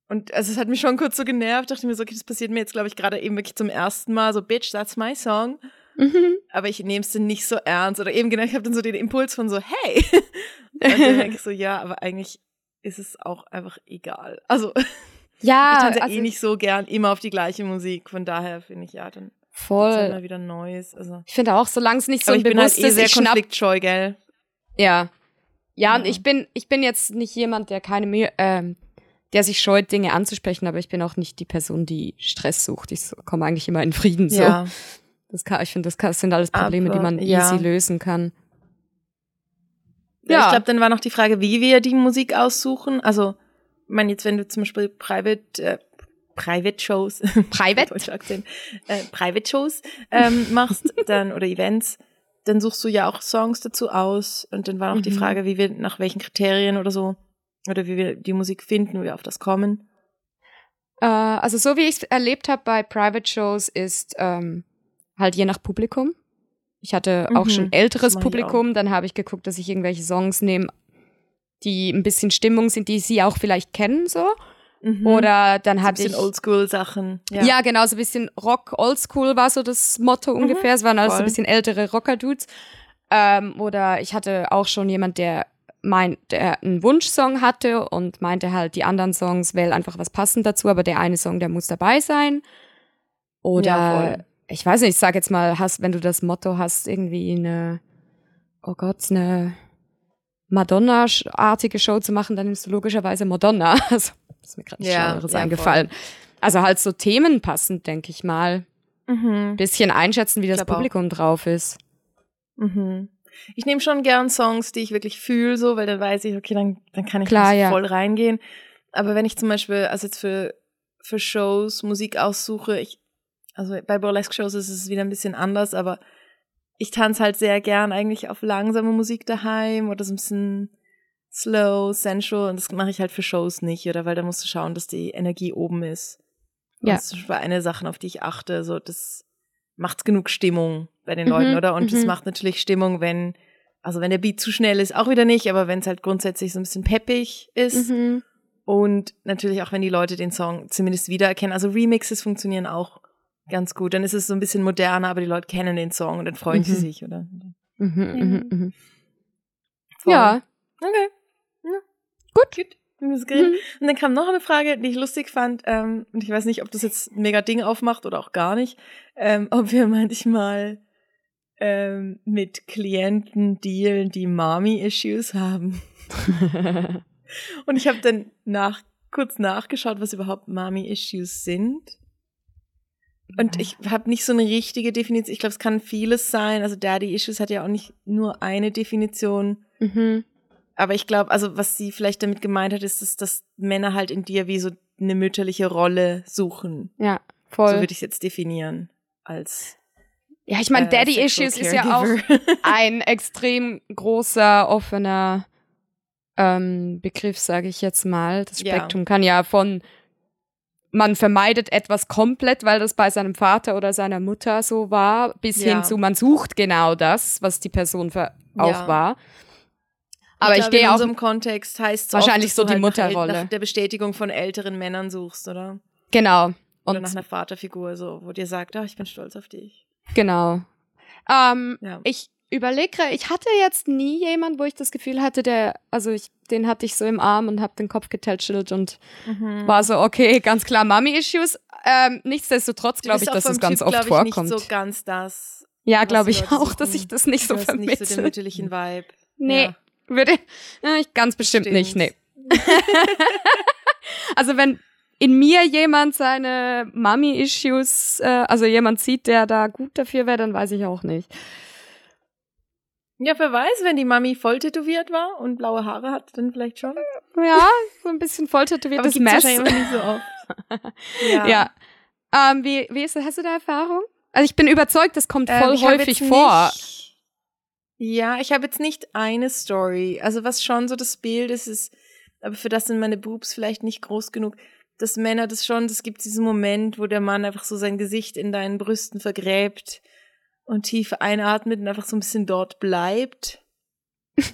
Und also es hat mich schon kurz so genervt, dachte mir so, okay, das passiert mir jetzt, glaube ich, gerade eben wirklich zum ersten Mal, so, Bitch, that's my song. Mhm. Aber ich nehme es dann nicht so ernst. Oder eben genau, ich habe dann so den Impuls von so, hey. Und dann denke ich so, ja, aber eigentlich ist es auch einfach egal. Also, ja, ich tanze eh also, eh nicht so gern immer auf die gleiche Musik. Von daher finde ich, ja, dann voll halt mal wieder Neues. Also. Ich finde auch, solange es nicht so ich bin halt eh sehr konfliktscheu, gell? Ja. Ja, und ich bin, ich bin jetzt nicht jemand, der keine Mühe, ähm, der sich scheut, Dinge anzusprechen, aber ich bin auch nicht die Person, die Stress sucht. Ich komme eigentlich immer in Frieden so. Ja. Das kann, ich finde, das, kann, das sind alles Probleme, Aber, die man ja. easy lösen kann. Ja, ich glaube, dann war noch die Frage, wie wir die Musik aussuchen. Also, ich meine, jetzt, wenn du zum Beispiel Private, äh, Private Shows, Private, äh, Private Shows ähm, machst, dann oder Events, dann suchst du ja auch Songs dazu aus. Und dann war noch mhm. die Frage, wie wir nach welchen Kriterien oder so oder wie wir die Musik finden, wie wir auf das kommen. Äh, also so wie ich es erlebt habe bei Private Shows ist ähm, halt je nach Publikum. Ich hatte mhm, auch schon älteres Publikum, dann habe ich geguckt, dass ich irgendwelche Songs nehme, die ein bisschen Stimmung sind, die sie auch vielleicht kennen, so. Mhm. Oder dann hatte ich. So ein bisschen Oldschool-Sachen. Ja. ja, genau, so ein bisschen Rock, Oldschool war so das Motto mhm, ungefähr. Es waren alles so ein bisschen ältere Rocker-Dudes. Ähm, oder ich hatte auch schon jemand, der meint, der einen Wunschsong hatte und meinte halt, die anderen Songs wählen einfach was passend dazu, aber der eine Song, der muss dabei sein. Oder ja, ich weiß nicht, ich sag jetzt mal, hast, wenn du das Motto hast, irgendwie eine, oh Gott, eine Madonna-artige Show zu machen, dann nimmst du logischerweise Madonna. Also, ist mir gerade nichts ja, anderes ja, eingefallen. Voll. Also halt so themenpassend, denke ich mal. Mhm. Bisschen einschätzen, wie das Publikum auch. drauf ist. Mhm. Ich nehme schon gern Songs, die ich wirklich fühle, so, weil dann weiß ich, okay, dann, dann kann ich Klar, ja. voll reingehen. Aber wenn ich zum Beispiel, also jetzt für, für Shows Musik aussuche, ich also bei Burlesque-Shows ist es wieder ein bisschen anders, aber ich tanze halt sehr gern eigentlich auf langsame Musik daheim oder so ein bisschen slow, sensual und das mache ich halt für Shows nicht, oder weil da musst du schauen, dass die Energie oben ist. Ja. Das ist eine Sache, auf die ich achte, so das macht genug Stimmung bei den mhm, Leuten, oder? Und es mhm. macht natürlich Stimmung, wenn, also wenn der Beat zu schnell ist, auch wieder nicht, aber wenn es halt grundsätzlich so ein bisschen peppig ist. Mhm. Und natürlich auch, wenn die Leute den Song zumindest wiedererkennen. Also Remixes funktionieren auch ganz gut. Dann ist es so ein bisschen moderner, aber die Leute kennen den Song und dann freuen mhm. sie sich, oder? Mhm, mhm, mhm. Ja. Okay. Ja. Gut. Gut. Mhm. Und dann kam noch eine Frage, die ich lustig fand, ähm, und ich weiß nicht, ob das jetzt ein mega Ding aufmacht oder auch gar nicht, ähm, ob wir manchmal ähm, mit Klienten dealen, die Mommy-Issues haben. und ich habe dann nach, kurz nachgeschaut, was überhaupt Mommy-Issues sind. Und ich habe nicht so eine richtige Definition. Ich glaube, es kann vieles sein. Also Daddy Issues hat ja auch nicht nur eine Definition. Mhm. Aber ich glaube, also was sie vielleicht damit gemeint hat, ist, dass, dass Männer halt in dir wie so eine mütterliche Rolle suchen. Ja, voll. So würde ich es jetzt definieren als ja, ich meine, äh, Daddy Issues ist ja auch ein extrem großer, offener ähm, Begriff, sage ich jetzt mal. Das Spektrum ja. kann ja von man vermeidet etwas komplett, weil das bei seinem Vater oder seiner Mutter so war, bis ja. hin zu man sucht genau das, was die Person auch ja. war. Aber ich, ich gehe auch im Kontext heißt wahrscheinlich oft, so die halt Mutterrolle nach, nach der Bestätigung von älteren Männern suchst, oder? Genau. Oder nach einer Vaterfigur, so, wo dir sagt, oh, ich bin stolz auf dich. Genau. Ähm, Ja. Ich überlege, ich hatte jetzt nie jemand, wo ich das Gefühl hatte, der, also ich, den hatte ich so im Arm und habe den Kopf getätschelt und war so, okay, ganz klar Mami-Issues. Ähm, nichtsdestotrotz glaube ich, dass es ganz oft glaub ich, vorkommt. nicht so ganz das. ja, glaube ich auch, dass ich das nicht so hast nicht so den mütterlichen Vibe. Nee, Ja. würde ja, ich ganz bestimmt Stimmt. nicht, nee. also wenn in mir jemand seine Mami-Issues, äh, also jemand sieht, der da gut dafür wäre, dann weiß ich auch nicht. Ja, wer weiß, wenn die Mami voll tätowiert war und blaue Haare hat, dann vielleicht schon. Ja, so ein bisschen voll Aber tätowiertes gibt's Mess. wahrscheinlich nicht so oft. Ja. Ähm, wie, wie ist das? Hast du da Erfahrung? Also ich bin überzeugt, das kommt Ähm, voll hab häufig vor. Nicht, ja, ich habe jetzt nicht eine Story. Also was schon so das Bild ist, ist, aber für das sind meine Boobs vielleicht nicht groß genug, dass Männer das schon, es gibt diesen Moment, wo der Mann einfach so sein Gesicht in deinen Brüsten vergräbt und tief einatmet und einfach so ein bisschen dort bleibt.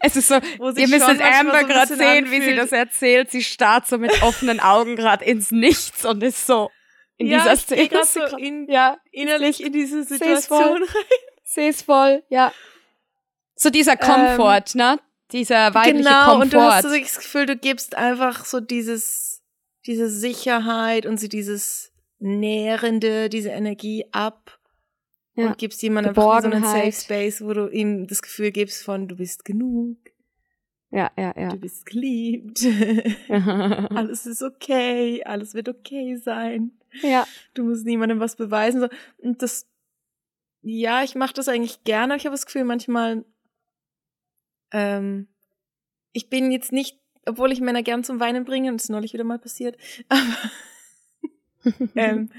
Es ist so, ihr müsst es Amber so gerade sehen, wie sie anfühlt. das erzählt. Sie starrt so mit offenen Augen gerade ins Nichts und ist so in ja, dieser Szene. grad so in, ja, innerlich in diese seh's. Situation rein. sehe es voll, ja. So dieser Komfort, ne? Dieser weibliche genau, Komfort. und du hast so das Gefühl, du gibst einfach so dieses, diese Sicherheit und so dieses Nährende, diese Energie ab Ja. und gibst jemandem einfach so einen Safe. Space, wo du ihm das Gefühl gibst von, du bist genug, ja, ja, ja. du bist geliebt, alles ist okay, alles wird okay sein. ja. du musst niemandem was beweisen. So. Und das, ja, ich mache das eigentlich gerne, aber ich habe das Gefühl, manchmal, ähm, ich bin jetzt nicht, obwohl ich Männer gern zum Weinen bringe, und das ist neulich wieder mal passiert, aber ähm,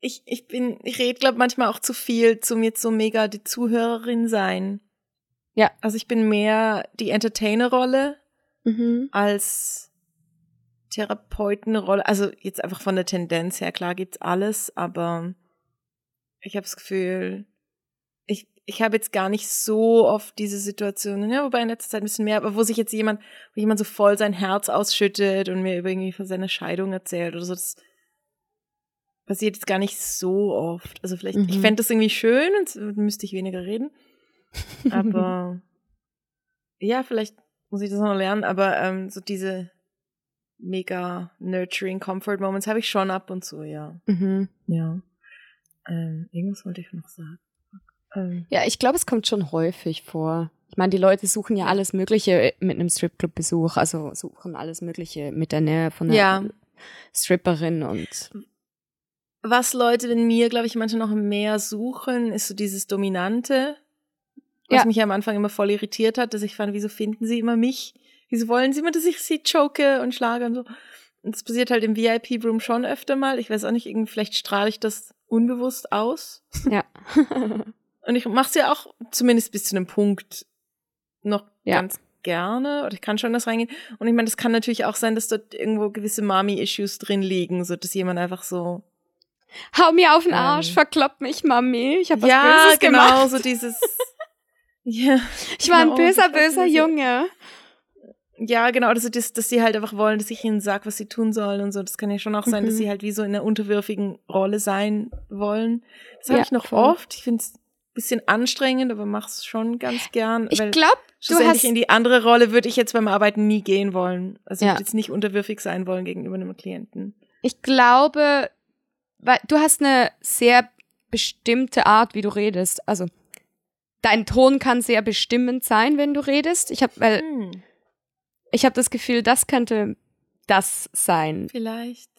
ich, ich bin, ich rede, glaube manchmal auch zu viel zum jetzt so mega die Zuhörerin sein. Ja. Also ich bin mehr die Entertainer-Rolle mhm. als Therapeutenrolle, also jetzt einfach von der Tendenz her, klar gibt's alles, aber ich habe das Gefühl, ich, ich habe jetzt gar nicht so oft diese Situationen, ja, wobei in letzter Zeit ein bisschen mehr, aber wo sich jetzt jemand, wo jemand so voll sein Herz ausschüttet und mir über irgendwie von seiner Scheidung erzählt oder so, das passiert jetzt gar nicht so oft. Also vielleicht, ich Mhm. fände das irgendwie schön und müsste ich weniger reden. Aber ja, vielleicht muss ich das noch lernen, aber ähm, so diese mega nurturing Comfort Moments habe ich schon ab und zu, ja. Mhm. Ja. Ähm, irgendwas wollte ich noch sagen. Ähm, Ja, ich glaube, es kommt schon häufig vor. Ich meine, die Leute suchen ja alles Mögliche mit einem Stripclub-Besuch, also suchen alles Mögliche mit der Nähe von einer Ja. Stripperin und was Leute in mir, glaube ich, manchmal noch mehr suchen, ist so dieses Dominante, was Ja. mich am Anfang immer voll irritiert hat, dass ich fand, wieso finden sie immer mich? Wieso wollen sie immer, dass ich sie choke und schlage und so? Und das passiert halt im VIP-Room schon öfter mal. Ich weiß auch nicht, irgendwie, vielleicht strahle ich das unbewusst aus. ja. Und ich mache es ja auch zumindest bis zu einem Punkt noch Ja. ganz gerne. Oder ich kann schon das reingehen. Und ich meine, das kann natürlich auch sein, dass dort irgendwo gewisse Mami-Issues drin liegen, so dass jemand einfach so Hau mir auf den Ähm. Arsch, verklopp mich, Mami. Ich habe was ja, Böses genau, gemacht. so dieses. ja, Ich war ein genau, böser, böser Junge. ja, genau, also das, dass sie halt einfach wollen, dass ich ihnen sag, was sie tun sollen und so. Das kann ja schon auch sein, dass Mhm. sie halt wie so in einer unterwürfigen Rolle sein wollen. Das habe Ja, ich noch voll. oft. Ich finde es ein bisschen anstrengend, aber mach's schon ganz gern. Ich glaube, du hast in die andere Rolle würde ich jetzt beim Arbeiten nie gehen wollen. Also ich Ja. würde jetzt nicht unterwürfig sein wollen gegenüber einem Klienten. Ich glaube, weil du hast eine sehr bestimmte Art, wie du redest. Also dein Ton kann sehr bestimmend sein, wenn du redest. Ich habe, weil Hm, ich habe das Gefühl, das könnte das sein. vielleicht.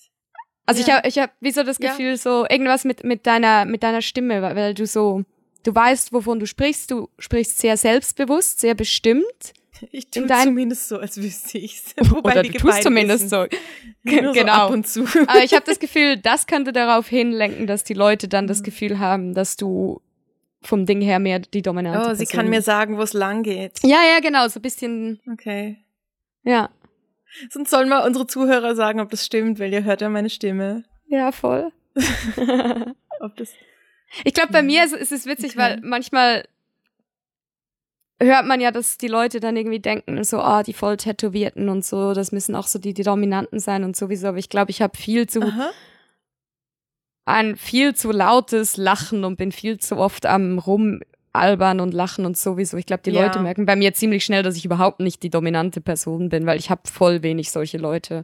Also ich Ja. habe, ich habe, wie so das Ja. Gefühl, so irgendwas mit mit deiner mit deiner Stimme, weil, weil du so, du weißt, wovon du sprichst. Du sprichst sehr selbstbewusst, sehr bestimmt. Ich tue zumindest so, als wüsste ich's. Oder du tust zumindest so. Nur genau. So ab und zu. Aber ich habe das Gefühl, das könnte darauf hinlenken, dass die Leute dann Mhm. das Gefühl haben, dass du vom Ding her mehr die dominante Oh, sie Person kann mir sagen, wo es lang geht. Ja, ja, genau, so ein bisschen, Okay. ja. Sonst sollen mal unsere Zuhörer sagen, ob das stimmt, weil ihr hört ja meine Stimme. Ja, voll. Ob das Ich glaube, bei mir ist, ist es witzig, Okay. weil manchmal hört man ja, dass die Leute dann irgendwie denken, so, ah, die voll Tätowierten und so, das müssen auch so die, die Dominanten sein und sowieso. Aber ich glaube, ich habe viel zu, Aha. ein viel zu lautes Lachen und bin viel zu oft am rumalbern und lachen und sowieso. Ich glaube, die Ja. Leute merken bei mir ziemlich schnell, dass ich überhaupt nicht die dominante Person bin, weil ich habe voll wenig solche Leute.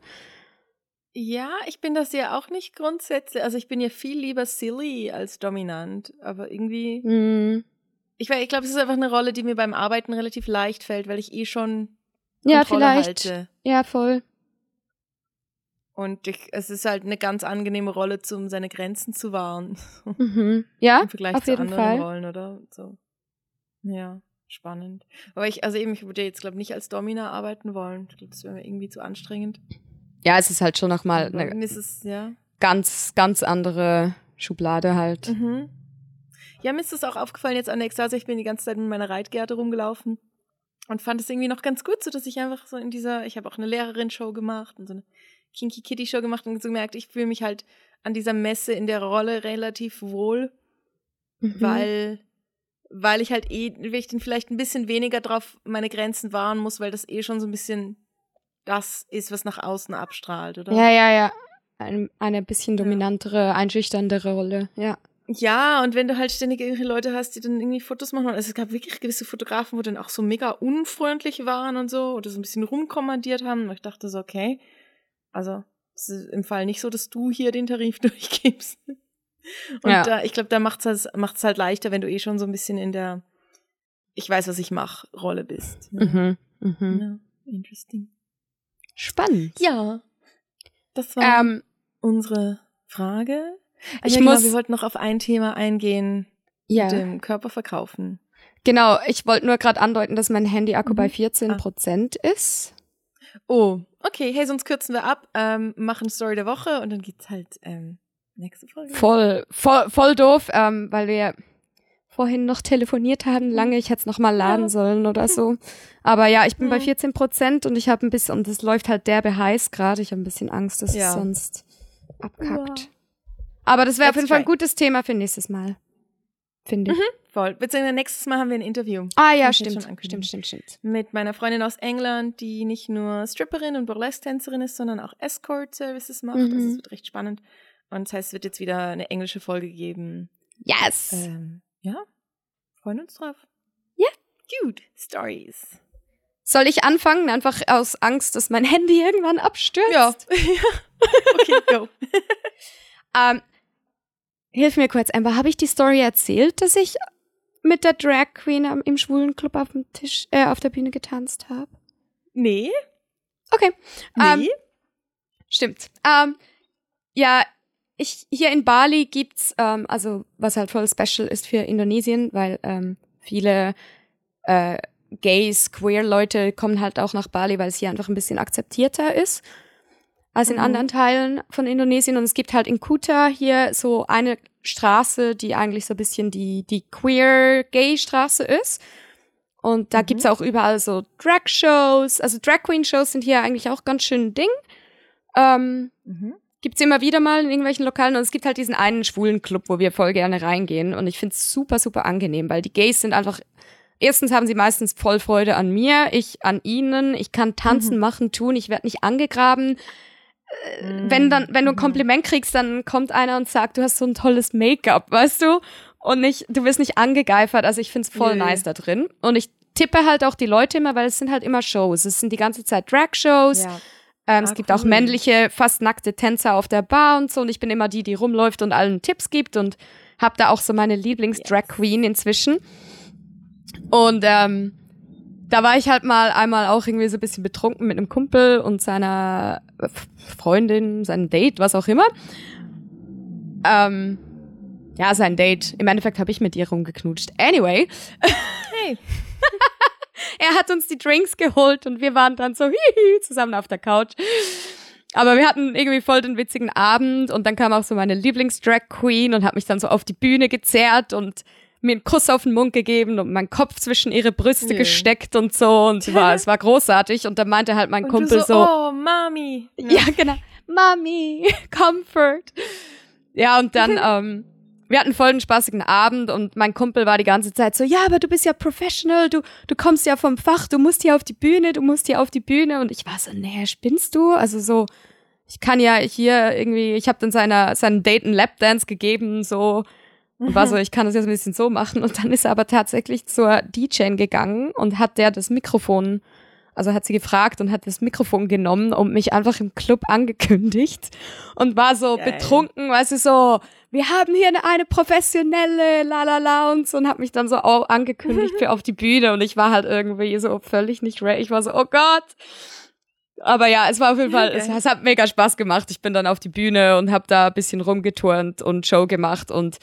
Ja, ich bin das ja auch nicht grundsätzlich. Also ich bin ja viel lieber silly als dominant. Aber irgendwie, Hm. Ich, ich glaube, es ist einfach eine Rolle, die mir beim Arbeiten relativ leicht fällt, weil ich eh schon Ja, Kontrolle vielleicht. halte. Ja, voll. Und ich, es ist halt eine ganz angenehme Rolle, um seine Grenzen zu wahren. Mhm. Ja, Im Vergleich auf zu jeden anderen Fall. Rollen, oder? So. Ja, spannend. Aber ich, also eben, ich würde jetzt, glaube ich, nicht als Domina arbeiten wollen. Ich glaube, das wäre mir irgendwie zu anstrengend. Ja, es ist halt schon nochmal eine es, ja. ganz, ganz andere Schublade halt. Mhm. Ja, mir ist es auch aufgefallen jetzt an der Ekstase. Ich bin die ganze Zeit mit meiner Reitgerte rumgelaufen und fand es irgendwie noch ganz gut, so dass ich einfach so in dieser, ich habe auch eine Lehrerin-Show gemacht und so eine Kinky Kitty-Show gemacht und so gemerkt, ich fühle mich halt an dieser Messe in der Rolle relativ wohl, Mhm. weil, weil ich halt eh, weil ich dann vielleicht ein bisschen weniger drauf meine Grenzen wahren muss, weil das eh schon so ein bisschen das ist, was nach außen abstrahlt, oder? Ja, ja, ja. Ein, eine bisschen Ja. dominantere, einschüchterndere Rolle, ja. Ja, und wenn du halt ständig irgendwelche Leute hast, die dann irgendwie Fotos machen, also es gab wirklich gewisse Fotografen, wo dann auch so mega unfreundlich waren und so, oder so ein bisschen rumkommandiert haben. Und ich dachte so, okay, also es ist im Fall nicht so, dass du hier den Tarif durchgibst. Und Ja. da, ich glaube, da macht's halt, macht's halt leichter, wenn du eh schon so ein bisschen in der Ich weiß, was ich mache, Rolle bist. Ja, Mhm. Mhm. ja interesting. Spannend. Ja, das war Ähm, unsere Frage. Ah, Ich ja, genau, muss- wir wollten noch auf ein Thema eingehen, ja, mit dem Körper verkaufen. genau. Ich wollte nur gerade andeuten, dass mein Handy-Akku Mhm. bei 14 Prozent ist. Oh, okay, hey, sonst kürzen wir ab, ähm, machen Story der Woche und dann geht's halt ähm, nächste Folge. Voll, voll, voll doof, ähm, weil wir vorhin noch telefoniert haben, lange. Ich hätte es noch mal laden Ja. sollen oder so. Aber ja, ich bin bei Mhm. 14 Prozent und ich habe ein bisschen, und es läuft halt derbe heiß gerade. Ich habe ein bisschen Angst, dass Ja. es sonst abkackt. Aber das wäre auf jeden Fall ein gutes Thema für nächstes Mal. Finde ich. Voll. Beziehungsweise nächstes Mal haben wir ein Interview Ah ja, stimmt. Stimmt, stimmt, stimmt. mit meiner Freundin aus England, die nicht nur Stripperin und Burlesque-Tänzerin ist, sondern auch Escort-Services macht. Mhm. Also es wird recht spannend. Und das heißt, es wird jetzt wieder eine englische Folge geben. Yes! Ähm, ja, freuen uns drauf. Ja. Gut. Stories. Soll ich anfangen? Einfach aus Angst, dass mein Handy irgendwann abstürzt? Ja. okay, go. Ähm, hilf mir kurz, Amber. Habe ich die Story erzählt, dass ich mit der Drag Queen am, im schwulen Club auf dem Tisch, äh, auf der Bühne getanzt habe? Nee, Okay. nee. Ähm, Stimmt. Ähm, ja, ich, hier in Bali gibt's, ähm, also was halt voll special ist für Indonesien, weil ähm, viele äh, Gays, Queer-Leute kommen halt auch nach Bali, weil es hier einfach ein bisschen akzeptierter ist als in Mhm. anderen Teilen von Indonesien. Und es gibt halt in Kuta hier so eine Straße, die eigentlich so ein bisschen die, die Queer-Gay-Straße ist. Und da Mhm. gibt's auch überall so Drag-Shows. Also Drag-Queen-Shows sind hier eigentlich auch ganz schön ein Ding. Ähm, Mhm. gibt's immer wieder mal in irgendwelchen Lokalen und es gibt halt diesen einen schwulen Club, wo wir voll gerne reingehen und ich find's super, super angenehm, weil die Gays sind einfach, erstens haben sie meistens voll Freude an mir, ich an ihnen, ich kann tanzen, Mhm. machen, tun, ich werde nicht angegraben. Äh, Wenn dann, wenn du ein Mhm. Kompliment kriegst, dann kommt einer und sagt, du hast so ein tolles Make-up, weißt du? Und nicht, du wirst nicht angegeifert, also ich find's voll Nö. nice da drin. Und ich tippe halt auch die Leute immer, weil es sind halt immer Shows. Es sind die ganze Zeit Drag-Shows. Ja. Ähm, es Ah, gibt auch cool. männliche, fast nackte Tänzer auf der Bar und so. Und ich bin immer die, die rumläuft und allen Tipps gibt und habe da auch so meine Lieblings-Drag Queen inzwischen. Und ähm, da war ich halt mal einmal auch irgendwie so ein bisschen betrunken mit einem Kumpel und seiner Freundin, seinem Date, was auch immer. Ähm, ja, sein Date. Im Endeffekt habe ich mit ihr rumgeknutscht. Anyway, Hey. er hat uns die Drinks geholt und wir waren dann so hihi, zusammen auf der Couch. Aber wir hatten irgendwie voll den witzigen Abend und dann kam auch so meine Lieblings-Drag Queen und hat mich dann so auf die Bühne gezerrt und mir einen Kuss auf den Mund gegeben und meinen Kopf zwischen ihre Brüste Nö. gesteckt und so und es war, es war großartig und dann meinte halt mein Und Kumpel so, so, oh, Mami. ja, genau. Mami, Comfort. Ja, und dann ähm, wir hatten voll einen spaßigen Abend und mein Kumpel war die ganze Zeit so, ja, aber du bist ja professional, du, du kommst ja vom Fach, du musst hier auf die Bühne, du musst hier auf die Bühne. Und ich war so, nee, spinnst du? Also so, ich kann ja hier irgendwie, ich habe dann seiner, seinen Date einen Lapdance gegeben, so, und war so, ich kann das jetzt ein bisschen so machen. Und dann ist er aber tatsächlich zur DJ gegangen und hat der das Mikrofon also hat sie gefragt und hat das Mikrofon genommen und mich einfach im Club angekündigt und war so Geil. betrunken, weißt du, so, wir haben hier eine, eine professionelle, la la la und so und hat mich dann so auch angekündigt für auf die Bühne und ich war halt irgendwie so völlig nicht ready. Ich war so, oh Gott. Aber ja, es war auf jeden Fall, okay. es, es, hat mega Spaß gemacht. Ich bin dann auf die Bühne und habe da ein bisschen rumgeturnt und Show gemacht und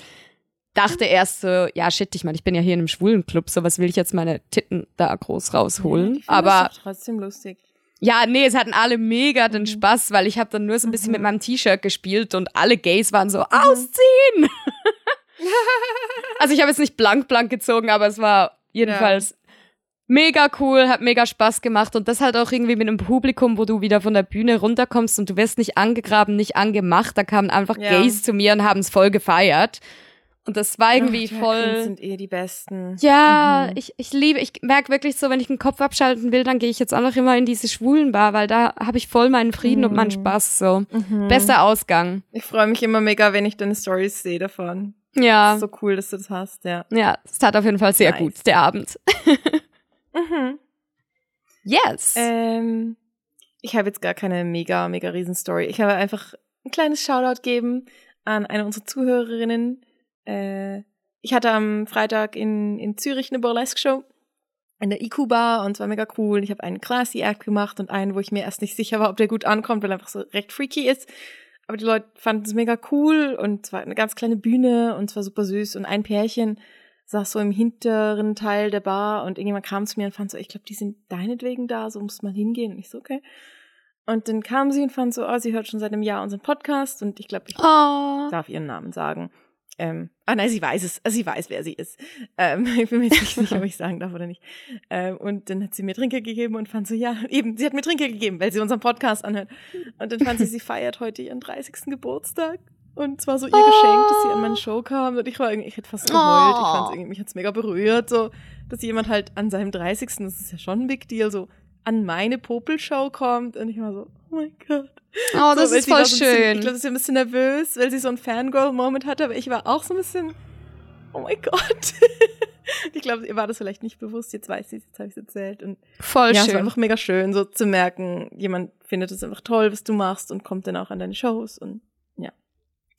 dachte erst so, ja shit, ich meine, ich bin ja hier in einem schwulen Club, so was will ich jetzt meine Titten da groß rausholen? Ja, Aber das trotzdem lustig. Ja, nee, es hatten alle mega den mhm. Spaß, weil ich habe dann nur so ein bisschen mhm. mit meinem T-Shirt gespielt und alle Gays waren so, mhm. ausziehen! also ich habe jetzt nicht blank blank gezogen, aber es war jedenfalls ja. mega cool, hat mega Spaß gemacht und das halt auch irgendwie mit einem Publikum, wo du wieder von der Bühne runterkommst und du wirst nicht angegraben, nicht angemacht, da kamen einfach ja. Gays zu mir und haben es voll gefeiert. Und das war irgendwie Ach, voll. sind eh die besten. Ja, mhm. ich, ich liebe, ich merke wirklich so, wenn ich den Kopf abschalten will, dann gehe ich jetzt auch noch immer in diese schwulen Bar, weil da habe ich voll meinen Frieden mhm. und meinen mhm. Spaß so. Mhm. Bester Ausgang. Ich freue mich immer mega, wenn ich deine Stories sehe davon. Ja. so cool, dass du das hast, ja. Ja, es tat auf jeden Fall sehr nice. gut, der Abend. mhm. Yes. Ähm, ich habe jetzt gar keine mega, mega riesen Story. Ich habe einfach ein kleines Shoutout geben an eine unserer Zuhörerinnen, äh, ich hatte am Freitag in, in Zürich eine Burlesque-Show in der IQ-Bar und es war mega cool. Ich habe einen Classy-Act gemacht und einen, wo ich mir erst nicht sicher war, ob der gut ankommt, weil er einfach so recht freaky ist. Aber die Leute fanden es mega cool und es war eine ganz kleine Bühne und es war super süß und ein Pärchen saß so im hinteren Teil der Bar und irgendjemand kam zu mir und fand so, ich glaube, die sind deinetwegen da, so muss man hingehen. Und ich so, okay. Und dann kam sie und fand so, oh, sie hört schon seit einem Jahr unseren Podcast und ich glaube, ich oh. darf ihren Namen sagen. Ähm, ah nein, sie weiß es, sie weiß, wer sie ist. Ähm, ich bin mir jetzt nicht sicher, ob ich sagen darf oder nicht. Ähm, und dann hat sie mir Trinker gegeben und fand so, ja, eben, sie hat mir Trinker gegeben, weil sie unseren Podcast anhört. Und dann fand sie, sie feiert heute ihren 30. Geburtstag. Und zwar so ihr oh. Geschenk, dass sie an meine Show kam. Und ich war irgendwie, ich hätte fast geheult. Oh. Ich fand irgendwie, mich hat's mega berührt, so, dass jemand halt an seinem 30. das ist ja schon ein Big Deal, so an meine Popelshow kommt. Und ich war so, oh mein Gott. Oh, das so, ist voll so schön. Bisschen, ich glaube, sie ist ein bisschen nervös, weil sie so ein Fangirl-Moment hatte, aber ich war auch so ein bisschen, oh mein Gott. ich glaube, ihr war das vielleicht nicht bewusst, jetzt weiß ich jetzt habe ich es erzählt. Und voll ja, schön. Es war einfach mega schön, so zu merken, jemand findet es einfach toll, was du machst und kommt dann auch an deine Shows und ja.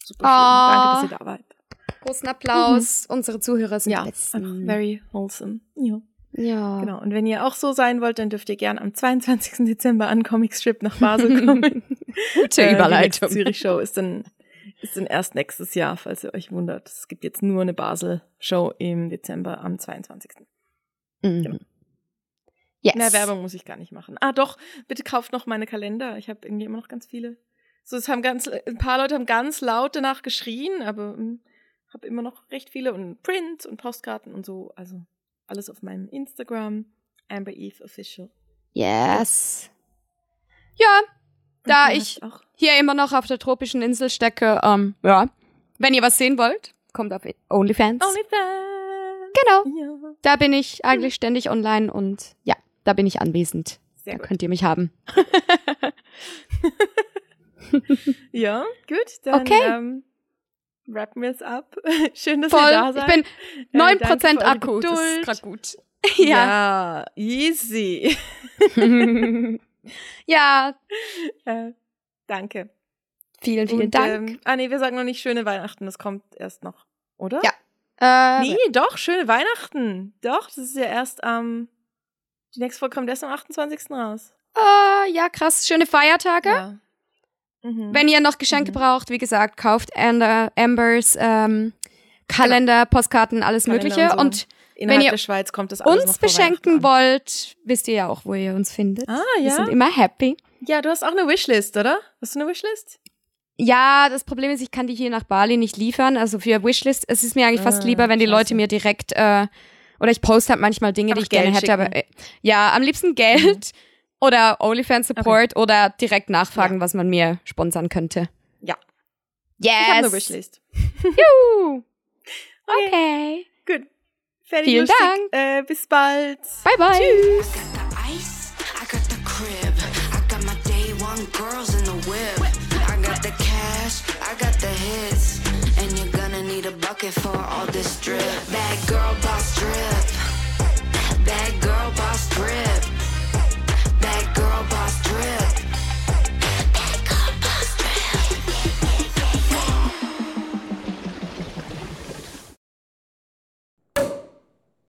Super schön. Oh. Danke, dass ihr da wart. Großen Applaus. Mhm. Unsere Zuhörer sind ja, besten. very wholesome. Ja. Ja. Genau. Und wenn ihr auch so sein wollt, dann dürft ihr gern am 22. Dezember an Comic Strip nach Basel kommen. Gute äh, Überleitung. Die Zürich Show ist dann, ist dann erst nächstes Jahr, falls ihr euch wundert. Es gibt jetzt nur eine Basel Show im Dezember am 22. Mhm. Genau. Yes. Mehr Werbung muss ich gar nicht machen. Ah, doch, bitte kauft noch meine Kalender. Ich habe irgendwie immer noch ganz viele. So, es haben ganz, ein paar Leute haben ganz laut danach geschrien, aber hm, habe immer noch recht viele und Prints und Postkarten und so. Also alles auf meinem Instagram, Amber Eve Official. Yes. Ja, da ich hier immer noch auf der tropischen Insel stecke, ähm, ja. Wenn ihr was sehen wollt, kommt auf OnlyFans. OnlyFans. Genau. Ja. Da bin ich eigentlich ständig online und ja, da bin ich anwesend. Sehr da gut. könnt ihr mich haben. ja, gut. Dann, okay. Ähm, rappen wir es ab. Schön, dass Voll. ihr da seid. Ich bin 9% äh, Akku. Das ist gerade gut. ja. ja, easy. ja. Äh, danke. Vielen, vielen Und, Dank. Ähm, ah nee, wir sagen noch nicht schöne Weihnachten, das kommt erst noch, oder? Ja. Äh, nee, doch, schöne Weihnachten. Doch, das ist ja erst am, ähm, die nächste Folge kommt erst am 28. raus. Äh, ja, krass. Schöne Feiertage. Ja. Mhm. Wenn ihr noch Geschenke mhm. braucht, wie gesagt, kauft Amber, Ambers ähm, Kalender, genau. Postkarten, alles Kalender Mögliche. Und, so. und wenn ihr der Schweiz kommt das alles uns beschenken wollt, wisst ihr ja auch, wo ihr uns findet. Ah, ja. Wir sind immer happy. Ja, du hast auch eine Wishlist, oder? Hast du eine Wishlist? Ja, das Problem ist, ich kann die hier nach Bali nicht liefern. Also für Wishlist, es ist mir eigentlich ah, fast lieber, wenn die Leute mir direkt äh, oder ich poste halt manchmal Dinge, Einfach die ich Geld gerne hätte, schicken. aber äh, ja, am liebsten Geld. Mhm. Oder OnlyFans-Support okay. oder direkt nachfragen, ja. was man mir sponsern könnte. Ja. Yes. Ich habe eine Wishlist. Juhu. Okay. Gut. Fertig. Vielen lustig. Dank. Äh, bis bald. Bye, bye. Tschüss. girls in the whip. I got the cash, I got the hits. And you're gonna need a bucket for all this drip. Bad girl boss drip. Bad girl boss drip.